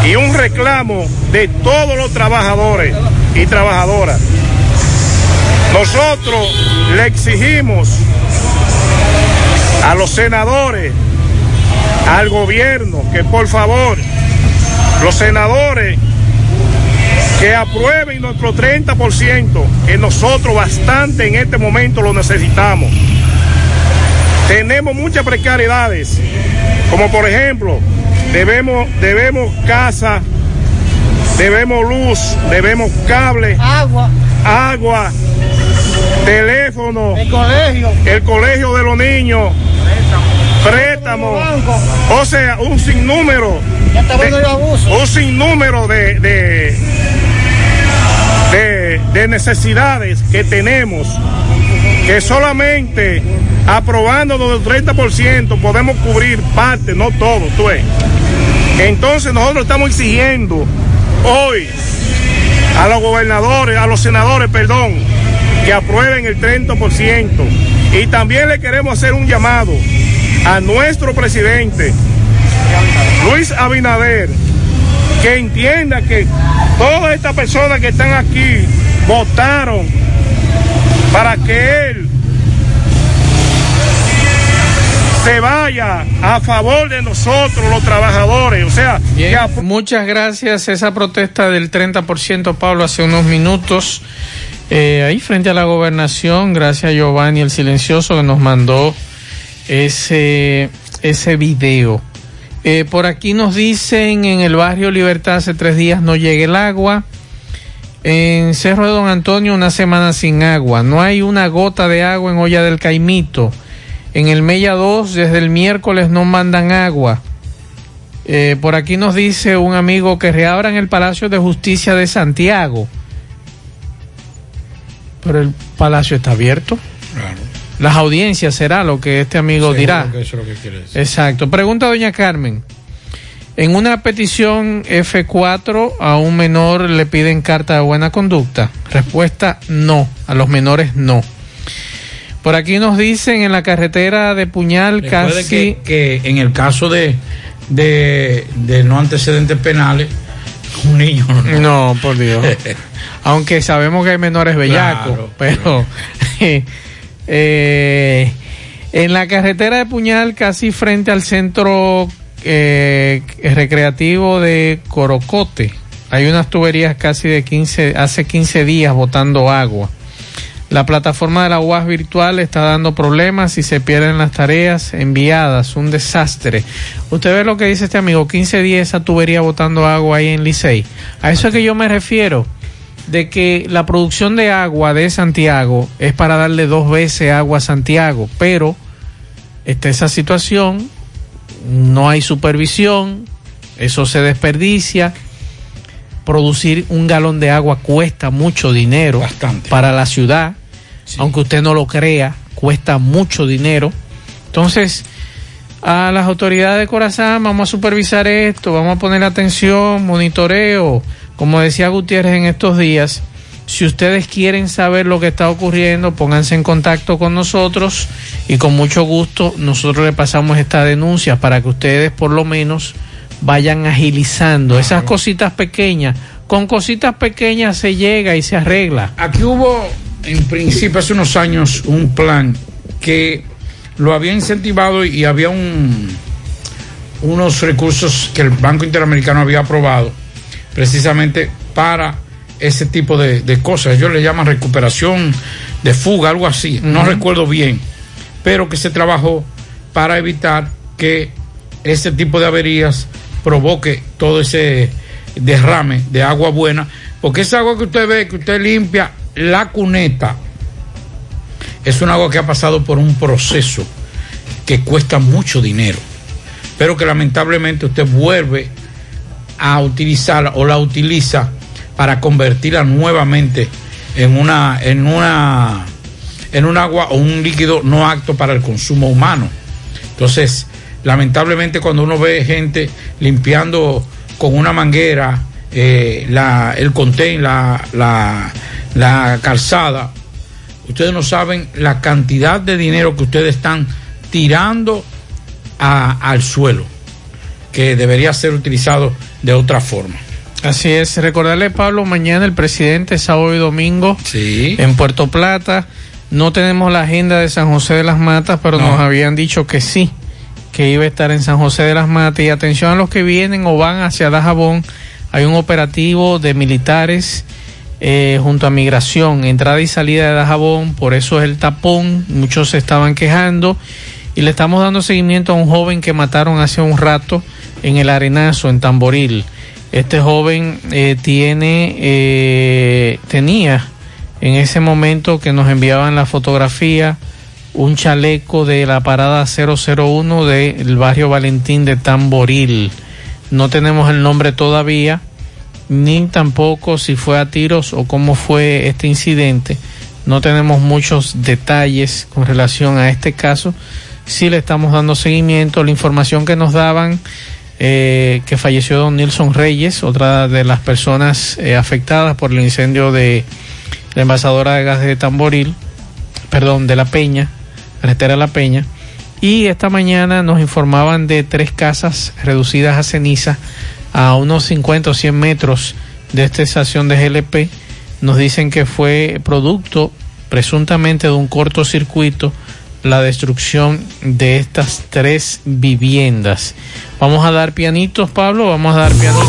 y un reclamo de todos los trabajadores y trabajadoras. Nosotros le exigimos a los senadores, al gobierno, que por favor, los senadores que aprueben nuestro 30%, que nosotros bastante en este momento lo necesitamos. Tenemos muchas precariedades, como por ejemplo, debemos, debemos casa, debemos luz, debemos cable, Agua. agua, teléfono, El colegio. el colegio de los niños, préstamo, o sea, un sinnúmero, Ya está bueno de- el abuso. un sinnúmero de, de, de, de necesidades que tenemos, que solamente aprobándonos del 30% podemos cubrir parte, no todo, tú ves. Entonces nosotros estamos exigiendo hoy a los gobernadores, a los senadores, perdón, que aprueben el 30%. Y también le queremos hacer un llamado a nuestro presidente, Luis Abinader, que entienda que todas estas personas que están aquí votaron para que él se vaya a favor de nosotros los trabajadores. O sea, Bien, muchas gracias. Esa protesta del 30%, Pablo, hace unos minutos, eh, ahí frente a la gobernación, gracias a Giovanni el Silencioso que nos mandó ese, ese video. Eh, por aquí nos dicen en el barrio Libertad hace tres días no llega el agua. En Cerro de Don Antonio una semana sin agua. No hay una gota de agua en Olla del Caimito. En el Mella 2 desde el miércoles no mandan agua. Eh, por aquí nos dice un amigo que reabran el Palacio de Justicia de Santiago. Pero el palacio está abierto. Las audiencias será lo que este amigo dirá. Seguro que eso es lo que quiere decir. Exacto. Pregunta doña Carmen. En una petición F4 a un menor le piden carta de buena conducta. Respuesta no. A los menores no. Por aquí nos dicen en la carretera de Puñal Recuerde casi... que, que en el caso de, de, de no antecedentes penales, un niño no. Por Dios. Aunque sabemos que hay menores bellacos, Claro, pero eh, en la carretera de Puñal, casi frente al centro eh, recreativo de Corocote, hay unas tuberías casi de 15, hace 15 días botando agua. La plataforma de la UAS virtual está dando problemas y se pierden las tareas enviadas, un desastre. Usted ve lo que dice este amigo, 15 días esa tubería botando agua ahí en Licey. A eso es que yo me refiero, de que la producción de agua de Santiago es para darle dos veces agua a Santiago, pero está esa situación, no hay supervisión, eso se desperdicia. Producir un galón de agua cuesta mucho dinero para la ciudad, aunque usted no lo crea, cuesta mucho dinero. Entonces, a las autoridades de Corazán, vamos a supervisar esto, vamos a poner atención, monitoreo, como decía Gutiérrez en estos días, Si ustedes quieren saber lo que está ocurriendo, pónganse en contacto con nosotros y con mucho gusto nosotros le pasamos esta denuncia para que ustedes por lo menos vayan agilizando esas cositas pequeñas. Con cositas pequeñas se llega y se arregla. Aquí hubo, en principio, hace unos años, un plan que lo había incentivado y había un, unos recursos que el Banco Interamericano había aprobado precisamente para ese tipo de, de cosas. Ellos le llaman recuperación de fuga, algo así. No recuerdo bien. Pero que se trabajó para evitar que ese tipo de averías provoque todo ese derrame de agua buena. Porque esa agua que usted ve, que usted limpia la cuneta, es un agua que ha pasado por un proceso que cuesta mucho dinero, pero que lamentablemente usted vuelve a utilizarla o la utiliza para convertirla nuevamente en una en una en un agua o un líquido no apto para el consumo humano. Entonces, lamentablemente cuando uno ve gente limpiando con una manguera eh, la, el contain, la, la, la calzada, ustedes no saben la cantidad de dinero que ustedes están tirando a- al suelo, que debería ser utilizado de otra forma. Así es, recordarle Pablo, mañana el presidente sábado y domingo en Puerto Plata. No tenemos la agenda de San José de las Matas, pero No. nos habían dicho que sí, que iba a estar en San José de las Matas. Y atención a los que vienen o van hacia Dajabón, hay un operativo de militares eh, junto a migración, entrada y salida de Dajabón, por eso es el tapón, muchos se estaban quejando y le estamos dando seguimiento a un joven que mataron hace un rato en el Arenazo, en Tamboril. Este joven eh, tiene, eh, tenía en ese momento que nos enviaban la fotografía un chaleco de la parada 001 del barrio Valentín de Tamboril. No tenemos el nombre todavía, ni tampoco si fue a tiros o cómo fue este incidente. No tenemos muchos detalles con relación a este caso. Sí le estamos dando seguimiento. La información que nos daban eh, que falleció don Nilson Reyes, otra de las personas eh, afectadas por el incendio de la envasadora de gas de Tamboril, perdón, de La Peña, carretera La Peña. Y esta mañana nos informaban de tres casas reducidas a ceniza a unos 50 o 100 metros de esta estación de GLP. Nos dicen que fue producto presuntamente de un cortocircuito la destrucción de estas tres viviendas. Vamos a dar pianitos, Pablo, vamos a dar pianitos.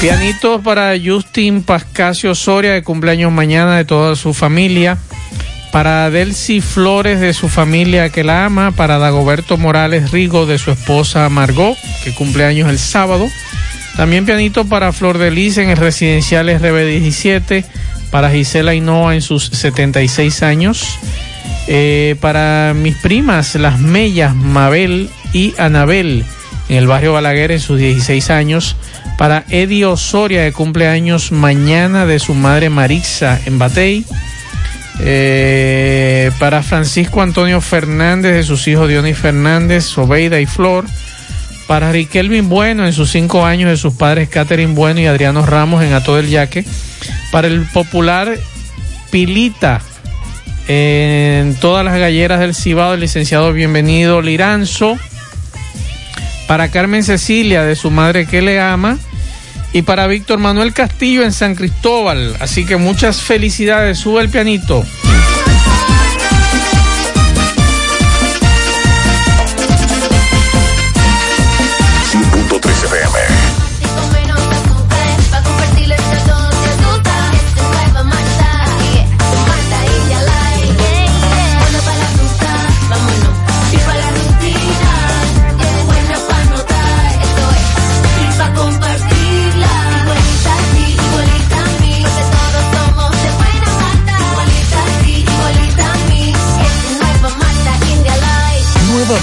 Pianitos para Justin Pascasio Soria de cumpleaños mañana de toda su familia. Para Delcy Flores de su familia que la ama. Para Dagoberto Morales Rigo de su esposa Margot, que cumpleaños el sábado. También pianito para Flor de en el residencial RB17. Para Gisela Hinoa en sus 76 años. Eh, para mis primas, las Mellas, Mabel y Anabel, en el barrio Balaguer en sus 16 años. Para Eddie Osoria, de cumpleaños mañana de su madre Marixa en Batey. Eh, para Francisco Antonio Fernández, de sus hijos Dionis Fernández, Sobeida y Flor. Para Riquelvin Bueno, en sus cinco años, de sus padres Catherine Bueno y Adriano Ramos en Ato del Yaque. Para el popular Pilita, en todas las galleras del Cibao, el licenciado Bienvenido Liranzo. Para Carmen Cecilia, de su madre que le ama. Y para Víctor Manuel Castillo en San Cristóbal. Así que muchas felicidades. Sube el pianito.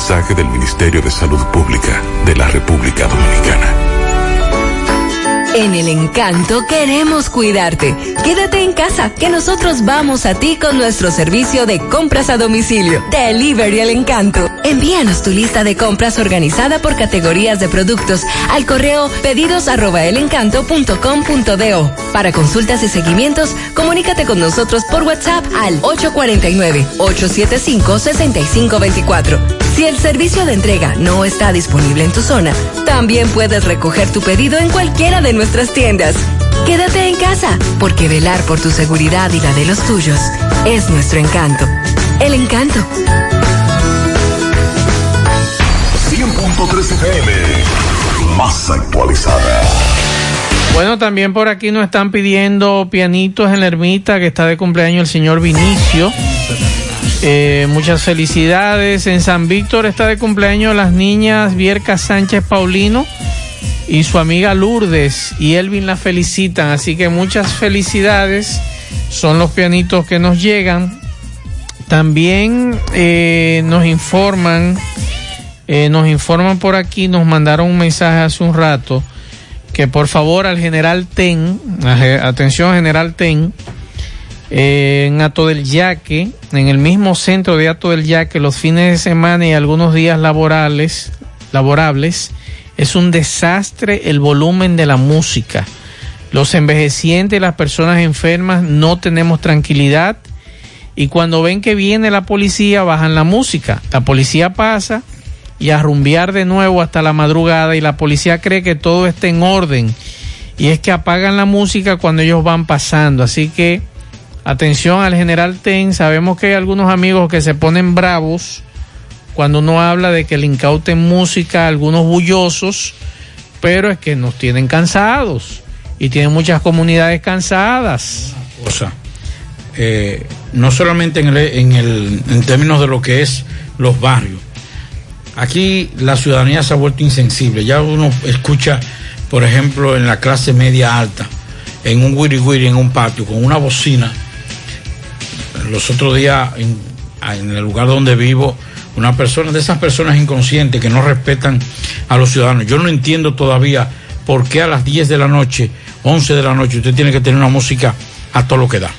Mensaje del Ministerio de Salud Pública de la República Dominicana. En el encanto queremos cuidarte. Quédate en casa, que nosotros vamos a ti con nuestro servicio de compras a domicilio. Delivery el encanto. Envíanos tu lista de compras organizada por categorías de productos al correo pedidos arroba elencanto.com.do. Para consultas y seguimientos, comunícate con nosotros por WhatsApp al 849-875-6524. Si el servicio de entrega no está disponible en tu zona, también puedes recoger tu pedido en cualquiera de nuestras tiendas. Quédate en casa, porque velar por tu seguridad y la de los tuyos es nuestro encanto. El encanto. 100.3 FM, más actualizada. Bueno, también por aquí nos están pidiendo pianitos en la ermita que está de cumpleaños el señor Vinicio. Eh, muchas felicidades. En San Víctor está de cumpleaños las niñas Vierca Sánchez Paulino y su amiga Lourdes y Elvin la felicitan. Así que muchas felicidades. Son los pianitos que nos llegan. También eh, nos informan, eh, nos informan por aquí, nos mandaron un mensaje hace un rato que por favor al general Ten, atención general Ten, en Ato del Yaque, en el mismo centro de Ato del Yaque, los fines de semana y algunos días laborales, laborables, es un desastre el volumen de la música. Los envejecientes las personas enfermas no tenemos tranquilidad y cuando ven que viene la policía bajan la música. La policía pasa y a rumbear de nuevo hasta la madrugada y la policía cree que todo está en orden y es que apagan la música cuando ellos van pasando. Así que atención al general Ten, sabemos que hay algunos amigos que se ponen bravos cuando uno habla de que le incauten música algunos bullosos, pero es que nos tienen cansados y tienen muchas comunidades cansadas. cosa. Eh, no solamente en, el, en, el, en términos de lo que es los barrios. Aquí la ciudadanía se ha vuelto insensible. Ya uno escucha, por ejemplo, en la clase media alta, en un wiri wiri en un patio, con una bocina. Los otros días, en, el lugar donde vivo, una persona, de esas personas inconscientes que no respetan a los ciudadanos. Yo no entiendo todavía por qué a las 10 de la noche, 11 de la noche, usted tiene que tener una música a todo lo que da.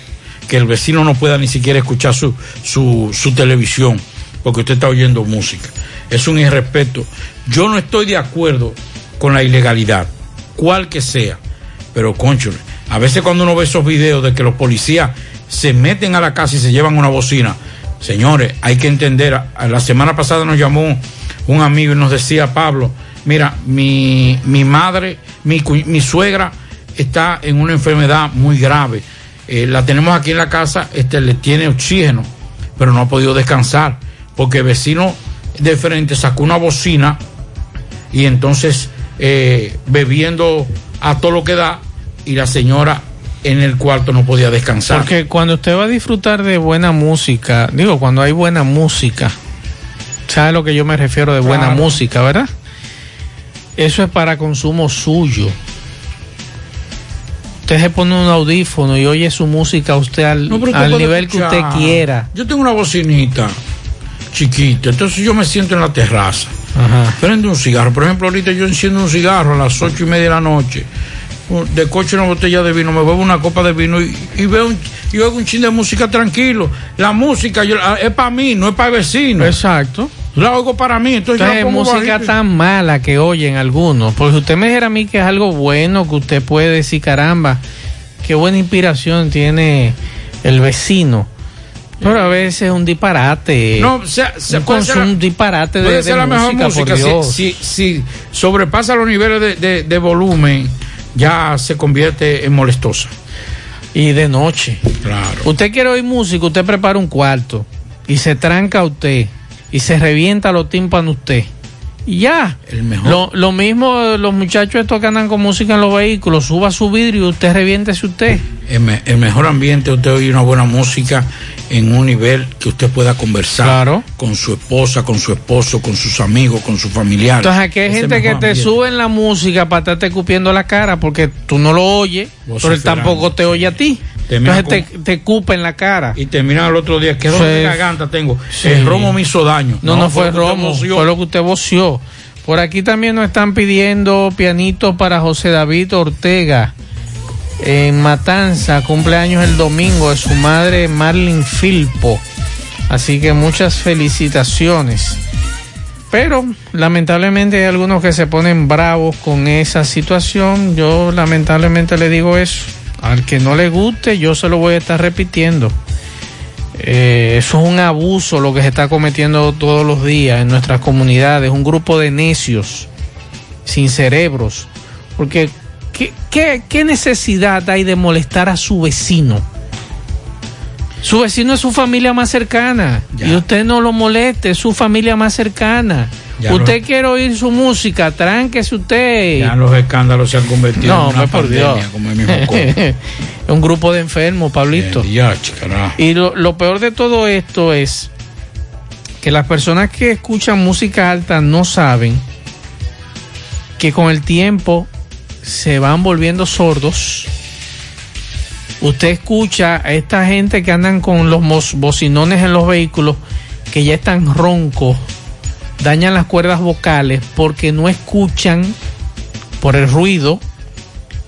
Que el vecino no pueda ni siquiera escuchar su, su, su televisión, porque usted está oyendo música. Es un irrespeto. Yo no estoy de acuerdo con la ilegalidad, cual que sea, pero concho, a veces cuando uno ve esos videos de que los policías se meten a la casa y se llevan una bocina, señores, hay que entender, la semana pasada nos llamó un amigo y nos decía, Pablo, mira, mi, mi madre, mi, mi suegra está en una enfermedad muy grave, Eh, la tenemos aquí en la casa, este, le tiene oxígeno, pero no ha podido descansar, porque el vecino de frente sacó una bocina y entonces eh, bebiendo a todo lo que da y la señora en el cuarto no podía descansar. Porque cuando usted va a disfrutar de buena música, digo, cuando hay buena música, ¿sabe a lo que yo me refiero de buena Claro. música, verdad? Eso es para consumo suyo. Usted se pone un audífono y oye su música usted al, No, nivel que usted quiera. Yo tengo una bocinita chiquita, entonces yo me siento en la terraza. Prende un cigarro. Por ejemplo, ahorita yo enciendo un cigarro a las ocho y media de la noche. De coche una botella de vino, me bebo una copa de vino y, y veo un, y oigo un chin de música tranquilo. La música yo la- es para mí, no es para el vecino. Exacto. La oigo para mí, entonces, yo la Entonces, pongo música bajito. tan mala que oyen algunos. Porque usted me dijera a mí que es algo bueno, que usted puede decir, caramba, qué buena inspiración tiene el vecino. Pero a veces es un disparate. No, se, se un, puede ser, consumo- un disparate de, puede de ser la mejor música, si, si sobrepasa los niveles de, de- de volumen, ya se convierte en molestosa. Y de noche. Claro. Usted quiere oír música, usted prepara un cuarto y se tranca usted y se revienta los tímpanos usted. Y ya. El mejor. Lo, lo mismo los muchachos estos que andan con música en los vehículos, suba su vidrio y usted reviéntese usted. El, me- el mejor ambiente, usted oye una buena música en un nivel que usted pueda conversar con su esposa, con su esposo, con sus amigos, con sus familiares. Entonces aquí hay Ese gente que te ambiente. sube en la música para estarte escupiendo la cara porque tú no lo oyes, pero él tampoco te oye a ti. Entonces te, te cupa en la cara. Y termina el otro día, ¿qué dolor de garganta tengo? Sí. El romo me hizo daño. No, no, fue Romo, fue lo que usted voció. Por aquí también nos están pidiendo pianito para José David Ortega. En Matanza, cumpleaños el domingo de su madre Marlin Filpo. Así que muchas felicitaciones. Pero lamentablemente hay algunos que se ponen bravos con esa situación. Yo lamentablemente le digo eso. Al que no le guste, yo se lo voy a estar repitiendo. Eh, eso es un abuso lo que se está cometiendo todos los días en nuestras comunidades, un grupo de necios, sin cerebros. Porque, ¿qué, qué, qué necesidad hay de molestar a su vecino? Su vecino es su familia más cercana y usted no lo moleste, es su familia más cercana. Ya usted quiere oír su música, tránquese usted. Ya los escándalos se han convertido No, en una por pandemia, Dios. como el mismo un grupo de enfermos, Pablito. Ya. Y lo, lo peor de todo esto es que las personas que escuchan música alta no saben que con el tiempo se van volviendo sordos. Usted escucha a esta gente que andan con los bocinones en los vehículos que ya están roncos, dañan las cuerdas vocales porque no escuchan por el ruido,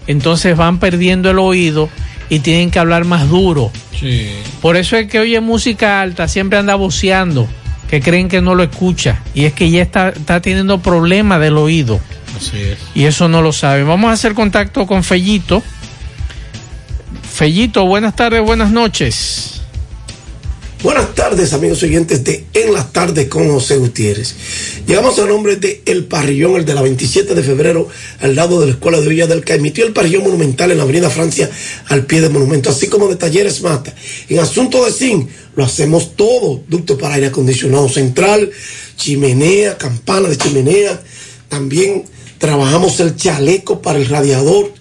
entonces van perdiendo el oído y tienen que hablar más duro. Sí. Por eso es que oye música alta, siempre anda voceando, que creen que no lo escucha. Y es que ya está, está teniendo problemas del oído. Así es. Y eso no lo sabe. Vamos a hacer contacto con Fellito. Fellito, buenas tardes, buenas noches. Buenas tardes, amigos oyentes de En las tardes con José Gutiérrez. Llegamos a nombre de El Parrillón, el de la 27 de febrero, al lado de la Escuela de Villa del Caimito, y el Parrillón Monumental en la Avenida Francia, al pie del monumento, así como de Talleres Mata. En asunto de zinc, lo hacemos todo: ducto para aire acondicionado central, chimenea, campana de chimenea. También trabajamos el chaleco para el radiador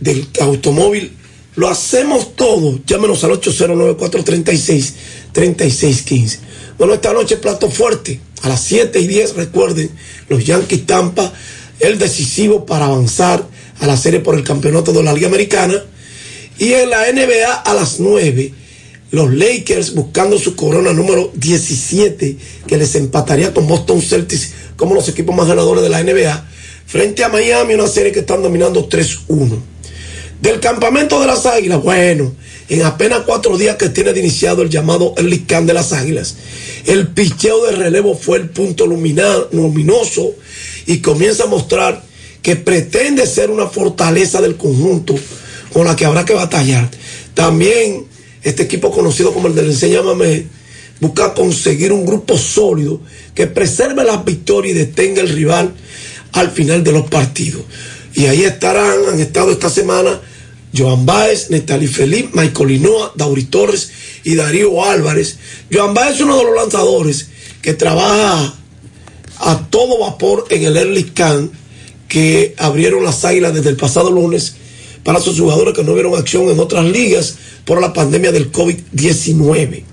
del automóvil. Lo hacemos todo. Llámenos al 809-436-3615. Bueno, esta noche plato fuerte. A las 7 y 10, recuerden, los Yankees Tampa, el decisivo para avanzar a la serie por el campeonato de la Liga Americana. Y en la NBA a las 9, los Lakers buscando su corona número 17, que les empataría con Boston Celtics como los equipos más ganadores de la NBA, frente a Miami, una serie que están dominando 3-1. Del campamento de las Águilas, bueno, en apenas cuatro días que tiene de iniciado el llamado Early Camp de las Águilas, el picheo de relevo fue el punto luminoso y comienza a mostrar que pretende ser una fortaleza del conjunto con la que habrá que batallar. También este equipo conocido como el del Enséñame busca conseguir un grupo sólido que preserve las victorias y detenga el rival al final de los partidos. Y ahí estarán, han estado esta semana Joan Baez, Netali Felipe, Michael Linoa, Dauri Torres y Darío Álvarez. Joan Baez es uno de los lanzadores que trabaja a todo vapor en el Early Camp que abrieron las águilas desde el pasado lunes para sus jugadores que no vieron acción en otras ligas por la pandemia del COVID-19.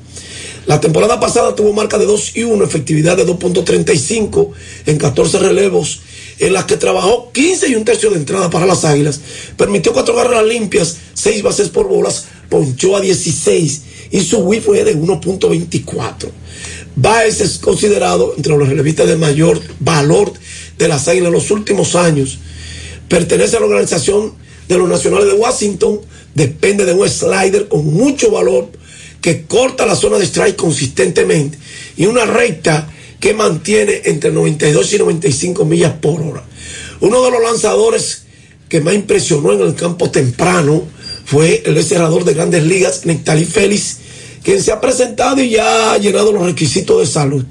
La temporada pasada tuvo marca de 2 y 1, efectividad de 2.35 en 14 relevos, en las que trabajó 15 y un tercio de entrada para las águilas, permitió cuatro carreras limpias, 6 bases por bolas, ponchó a 16 y su whip fue de 1.24. Baez es considerado entre los relevistas de mayor valor de las águilas en los últimos años. Pertenece a la organización de los Nacionales de Washington depende de un slider con mucho valor que corta la zona de strike consistentemente y una recta que mantiene entre 92 y 95 millas por hora. Uno de los lanzadores que más impresionó en el campo temprano fue el cerrador de grandes ligas, Nectalí Félix, quien se ha presentado y ya ha llenado los requisitos de salud.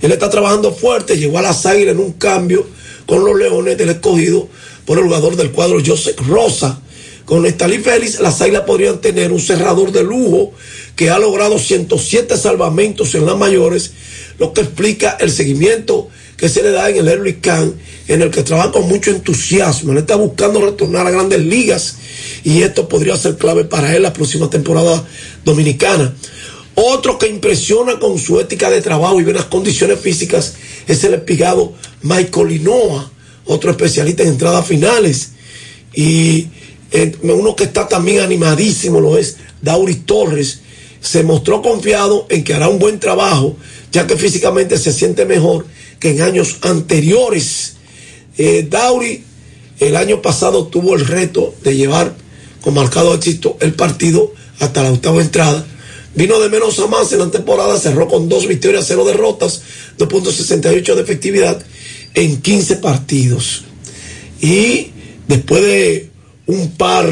Él está trabajando fuerte, llegó a las águilas en un cambio con los Leones del escogido por el jugador del cuadro Joseph Rosa. Con Nestalí Félix, las águilas podrían tener un cerrador de lujo que ha logrado 107 salvamentos en las mayores, lo que explica el seguimiento que se le da en el Early Camp, en el que trabaja con mucho entusiasmo. Él está buscando retornar a grandes ligas y esto podría ser clave para él la próxima temporada dominicana. Otro que impresiona con su ética de trabajo y buenas condiciones físicas es el espigado Michael Linoa, otro especialista en entradas finales. Y uno que está también animadísimo lo es Dauri Torres. Se mostró confiado en que hará un buen trabajo, ya que físicamente se siente mejor que en años anteriores. Eh, Dauri el año pasado tuvo el reto de llevar con marcado éxito el partido hasta la octava entrada. Vino de menos a más en la temporada, cerró con dos victorias, cero derrotas, 2.68 de efectividad en 15 partidos. Y después de un par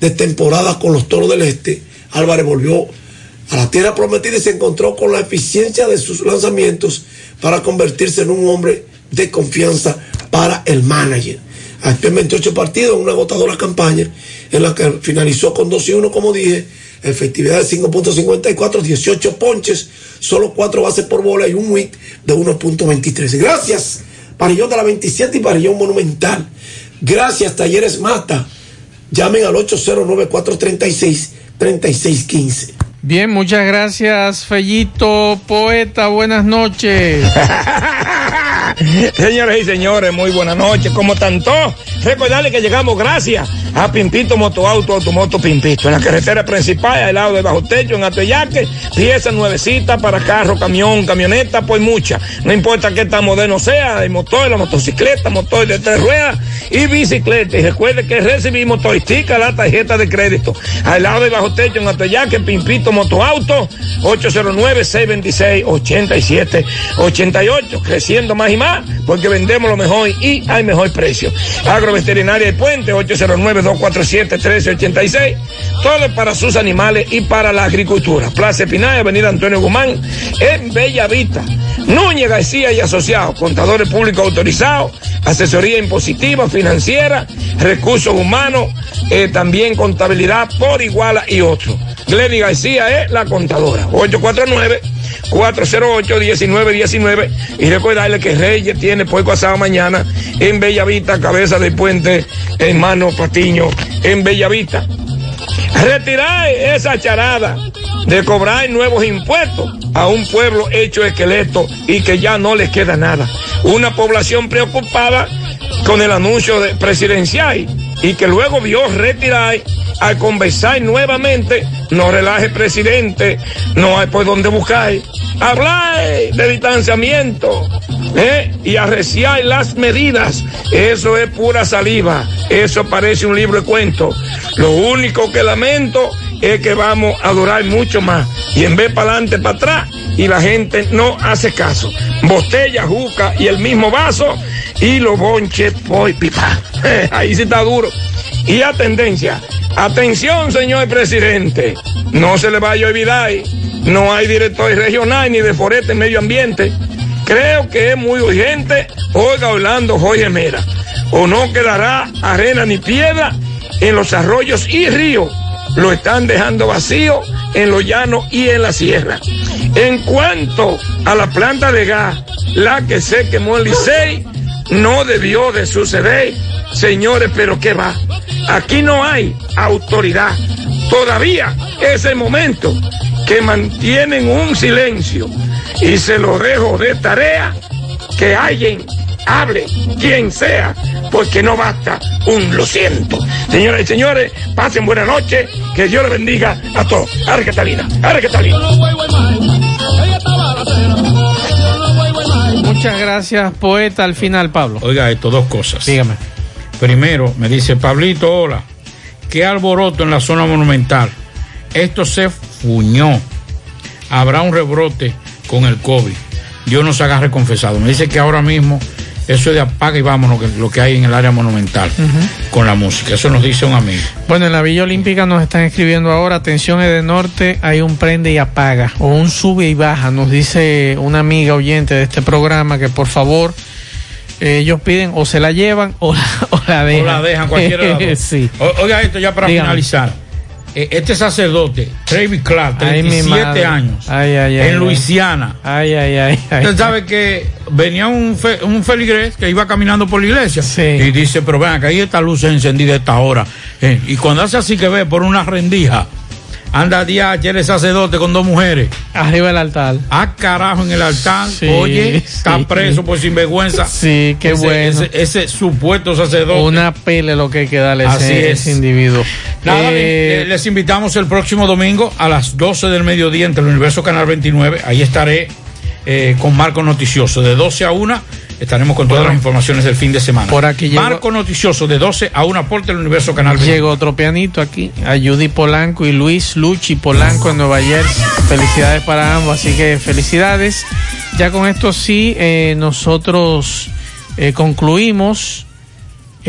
de temporadas con los Toros del Este, Álvarez volvió a la tierra prometida y se encontró con la eficiencia de sus lanzamientos para convertirse en un hombre de confianza para el manager. Actuó en 28 partidos en una agotadora campaña en la que finalizó con 2 y 1, como dije, efectividad de 5.54, 18 ponches, solo 4 bases por bola y un WIC de 1.23. Gracias, Parillón de la 27 y Parillón Monumental. Gracias, Talleres Mata. Llamen al 809-436-3615. Bien, muchas gracias, Fellito, poeta, buenas noches. Señoras y señores, muy buenas noches. Como tanto, recordarles que llegamos gracias a Pimpito Motoauto, Automoto Pimpito, en la carretera principal, al lado de Bajo Techo, en Atoyaque, piezas nuevecitas para carro, camión, camioneta, pues muchas. No importa qué tan moderno sea, el motor, la motocicleta, motor de tres ruedas y bicicleta. Y recuerde que recibimos toistica la tarjeta de crédito. Al lado de Bajo Techo, en Atoyaque, Pimpito Motoauto, 809-626-8788. Creciendo más y más, porque vendemos lo mejor y hay mejor precio. Agroveterinaria de Puente, 809-247-1386. Todo para sus animales y para la agricultura. Plaza Pinay, Avenida Antonio Guzmán, en Bella Vista. Núñez García y Asociados, contadores públicos autorizados, asesoría impositiva, financiera, recursos humanos, eh, también contabilidad por iguala y otro. Glenny García es la contadora. 849 408-1919 y recordarle que Reyes tiene puerco asado mañana en Bellavista, cabeza de puente, hermano Patiño, en Bellavista. Retirar esa charada de cobrar nuevos impuestos a un pueblo hecho esqueleto y que ya no les queda nada. Una población preocupada con el anuncio de presidencial y que luego vio retirar al conversar nuevamente, no relaje presidente, no hay por dónde buscar, hablar de distanciamiento ¿eh? y arreciar las medidas, eso es pura saliva, eso parece un libro de cuentos. Lo único que lamento es que vamos a durar mucho más y en vez para adelante, para atrás y la gente no hace caso. Botella, juca y el mismo vaso y los bonches por pipa. Ahí sí está duro. Y a tendencia, atención señor presidente, no se le vaya a olvidar, no hay director regional ni de Foreste Medio Ambiente. Creo que es muy urgente, oiga Orlando Jorge Mera, o no quedará arena ni piedra en los arroyos y ríos, lo están dejando vacío en los llanos y en la sierra. En cuanto a la planta de gas, la que se quemó en Licey, no debió de suceder, señores, pero ¿qué va? Aquí no hay autoridad. Todavía es el momento que mantienen un silencio y se lo dejo de tarea que alguien hable, quien sea, porque no basta un lo siento. Señoras y señores, pasen buena noche, que Dios les bendiga a todos. Arre Catalina, arre Catalina. Muchas gracias, poeta. Al final, Pablo. Oiga esto, dos cosas. Dígame. Primero, me dice Pablito, hola. qué alboroto en la zona monumental. Esto se fuñó. Habrá un rebrote con el COVID. Dios nos agarre confesado. Me dice que ahora mismo eso es de apaga y vámonos, que lo que hay en el área monumental con la música. Eso nos dice un amigo. Bueno, en la Villa Olímpica nos están escribiendo ahora, atención de norte, hay un prende y apaga, o un sube y baja, nos dice una amiga oyente de este programa que por favor eh, ellos piden o se la llevan o la, o la dejan. O la dejan cualquiera de las dos. sí. O- Oiga esto ya para Dígame. finalizar. Eh, Este sacerdote, Travis Clark, Ay, mi 37 madre. años, Ay, ay, ay, en. Luisiana. Ay, ay, ay. ay. Usted sabe que venía un, fe- un feligrés que iba caminando por la iglesia y dice, pero vean, que ahí esta luz es encendida a esta hora. Eh, y cuando hace así que ve por una rendija, anda DH, el sacerdote con dos mujeres. Arriba del altar. Ah, carajo, en el altar. Sí, Oye, está preso por sinvergüenza. Sí, qué Ese- bueno. Ese, ese supuesto sacerdote. Una pele lo que hay que darle a Así ese, es. ese individuo. Nada, Eh, eh, les invitamos el próximo domingo a las 12 del mediodía entre el Universo Canal 29. Ahí estaré eh, con Marco Noticioso. De 12 a 1 estaremos con todas las informaciones del fin de semana. Por aquí llegó- Marco Noticioso de 12 a 1 por el Universo Canal 29. Llegó otro pianito aquí, a Judy Polanco y Luis Luchi Polanco en Nueva Jersey. Felicidades para ambos, así que felicidades. Ya con esto sí, eh, nosotros eh, concluimos.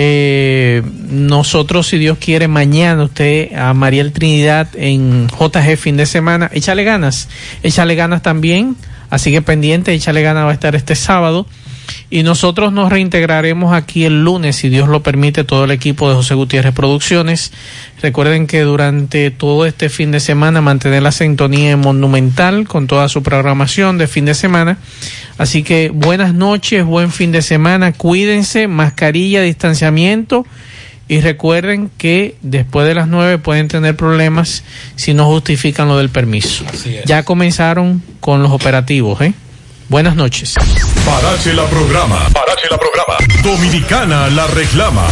Eh, nosotros, si Dios quiere, mañana usted a Mariel Trinidad en JG fin de semana. Échale ganas, échale ganas también. Así que pendiente, échale ganas va a estar este sábado. Y nosotros nos reintegraremos aquí el lunes, si Dios lo permite, todo el equipo de José Gutiérrez Producciones. Recuerden que durante todo este fin de semana mantener la sintonía en Monumental con toda su programación de fin de semana. Así que buenas noches, buen fin de semana, cuídense, mascarilla, distanciamiento. Y recuerden que después de las nueve pueden tener problemas si no justifican lo del permiso. Ya comenzaron con los operativos, ¿eh? Buenas noches. Parache la programa. Parache la programa. Dominicana la reclama.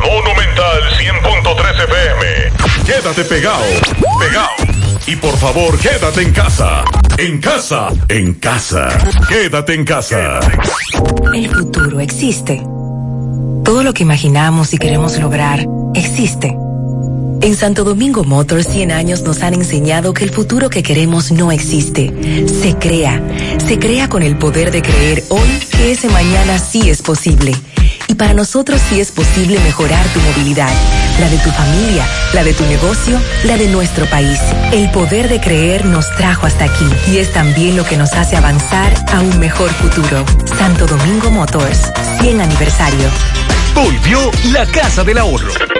Monumental 100.13 FM. Quédate pegado. Pegado. Y por favor, quédate en casa. En casa. En casa. Quédate en casa. El futuro existe. Todo lo que imaginamos y queremos lograr existe. En Santo Domingo Motors 100 años nos han enseñado que el futuro que queremos no existe. Se crea. Se crea con el poder de creer hoy que ese mañana sí es posible. Y para nosotros sí es posible mejorar tu movilidad, la de tu familia, la de tu negocio, la de nuestro país. El poder de creer nos trajo hasta aquí y es también lo que nos hace avanzar a un mejor futuro. Santo Domingo Motors, 100 aniversario. Volvió la Casa del Ahorro.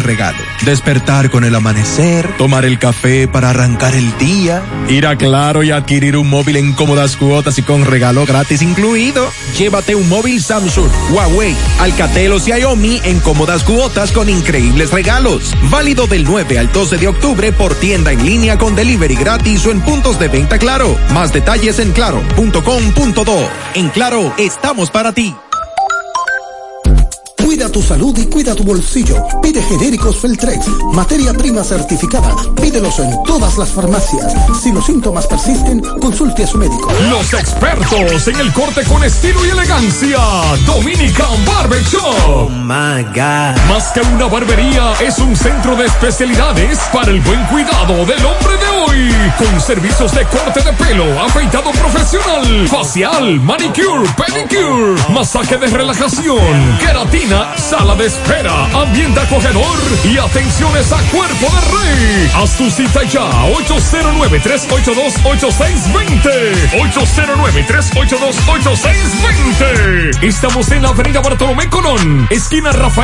regalo. Despertar con el amanecer, tomar el café para arrancar el día, ir a Claro y adquirir un móvil en cómodas cuotas y con regalo gratis incluido. Llévate un móvil Samsung, Huawei, Alcatel o Xiaomi en cómodas cuotas con increíbles regalos. Válido del 9 al 12 de octubre por tienda en línea con delivery gratis o en puntos de venta Claro. Más detalles en claro.com.do. En Claro, estamos para ti. Cuida tu salud y cuida tu bolsillo. Pide genéricos Feltrex, materia prima certificada. Pídelos en todas las farmacias. Si los síntomas persisten, consulte a su médico. Los expertos en el corte con estilo y elegancia. Dominican Barber Shop. Oh my God. Más que una barbería, es un centro de especialidades para el buen cuidado del hombre de hoy. Con servicios de corte de pelo, afeitado profesional, facial, manicure, pedicure, masaje de relajación, queratina, sala de espera, ambiente acogedor y atenciones a cuerpo de rey. Haz tu cita ya, 809-382-8620. 809-382-8620. Estamos en la avenida Bartolomé Colón, esquina Rafael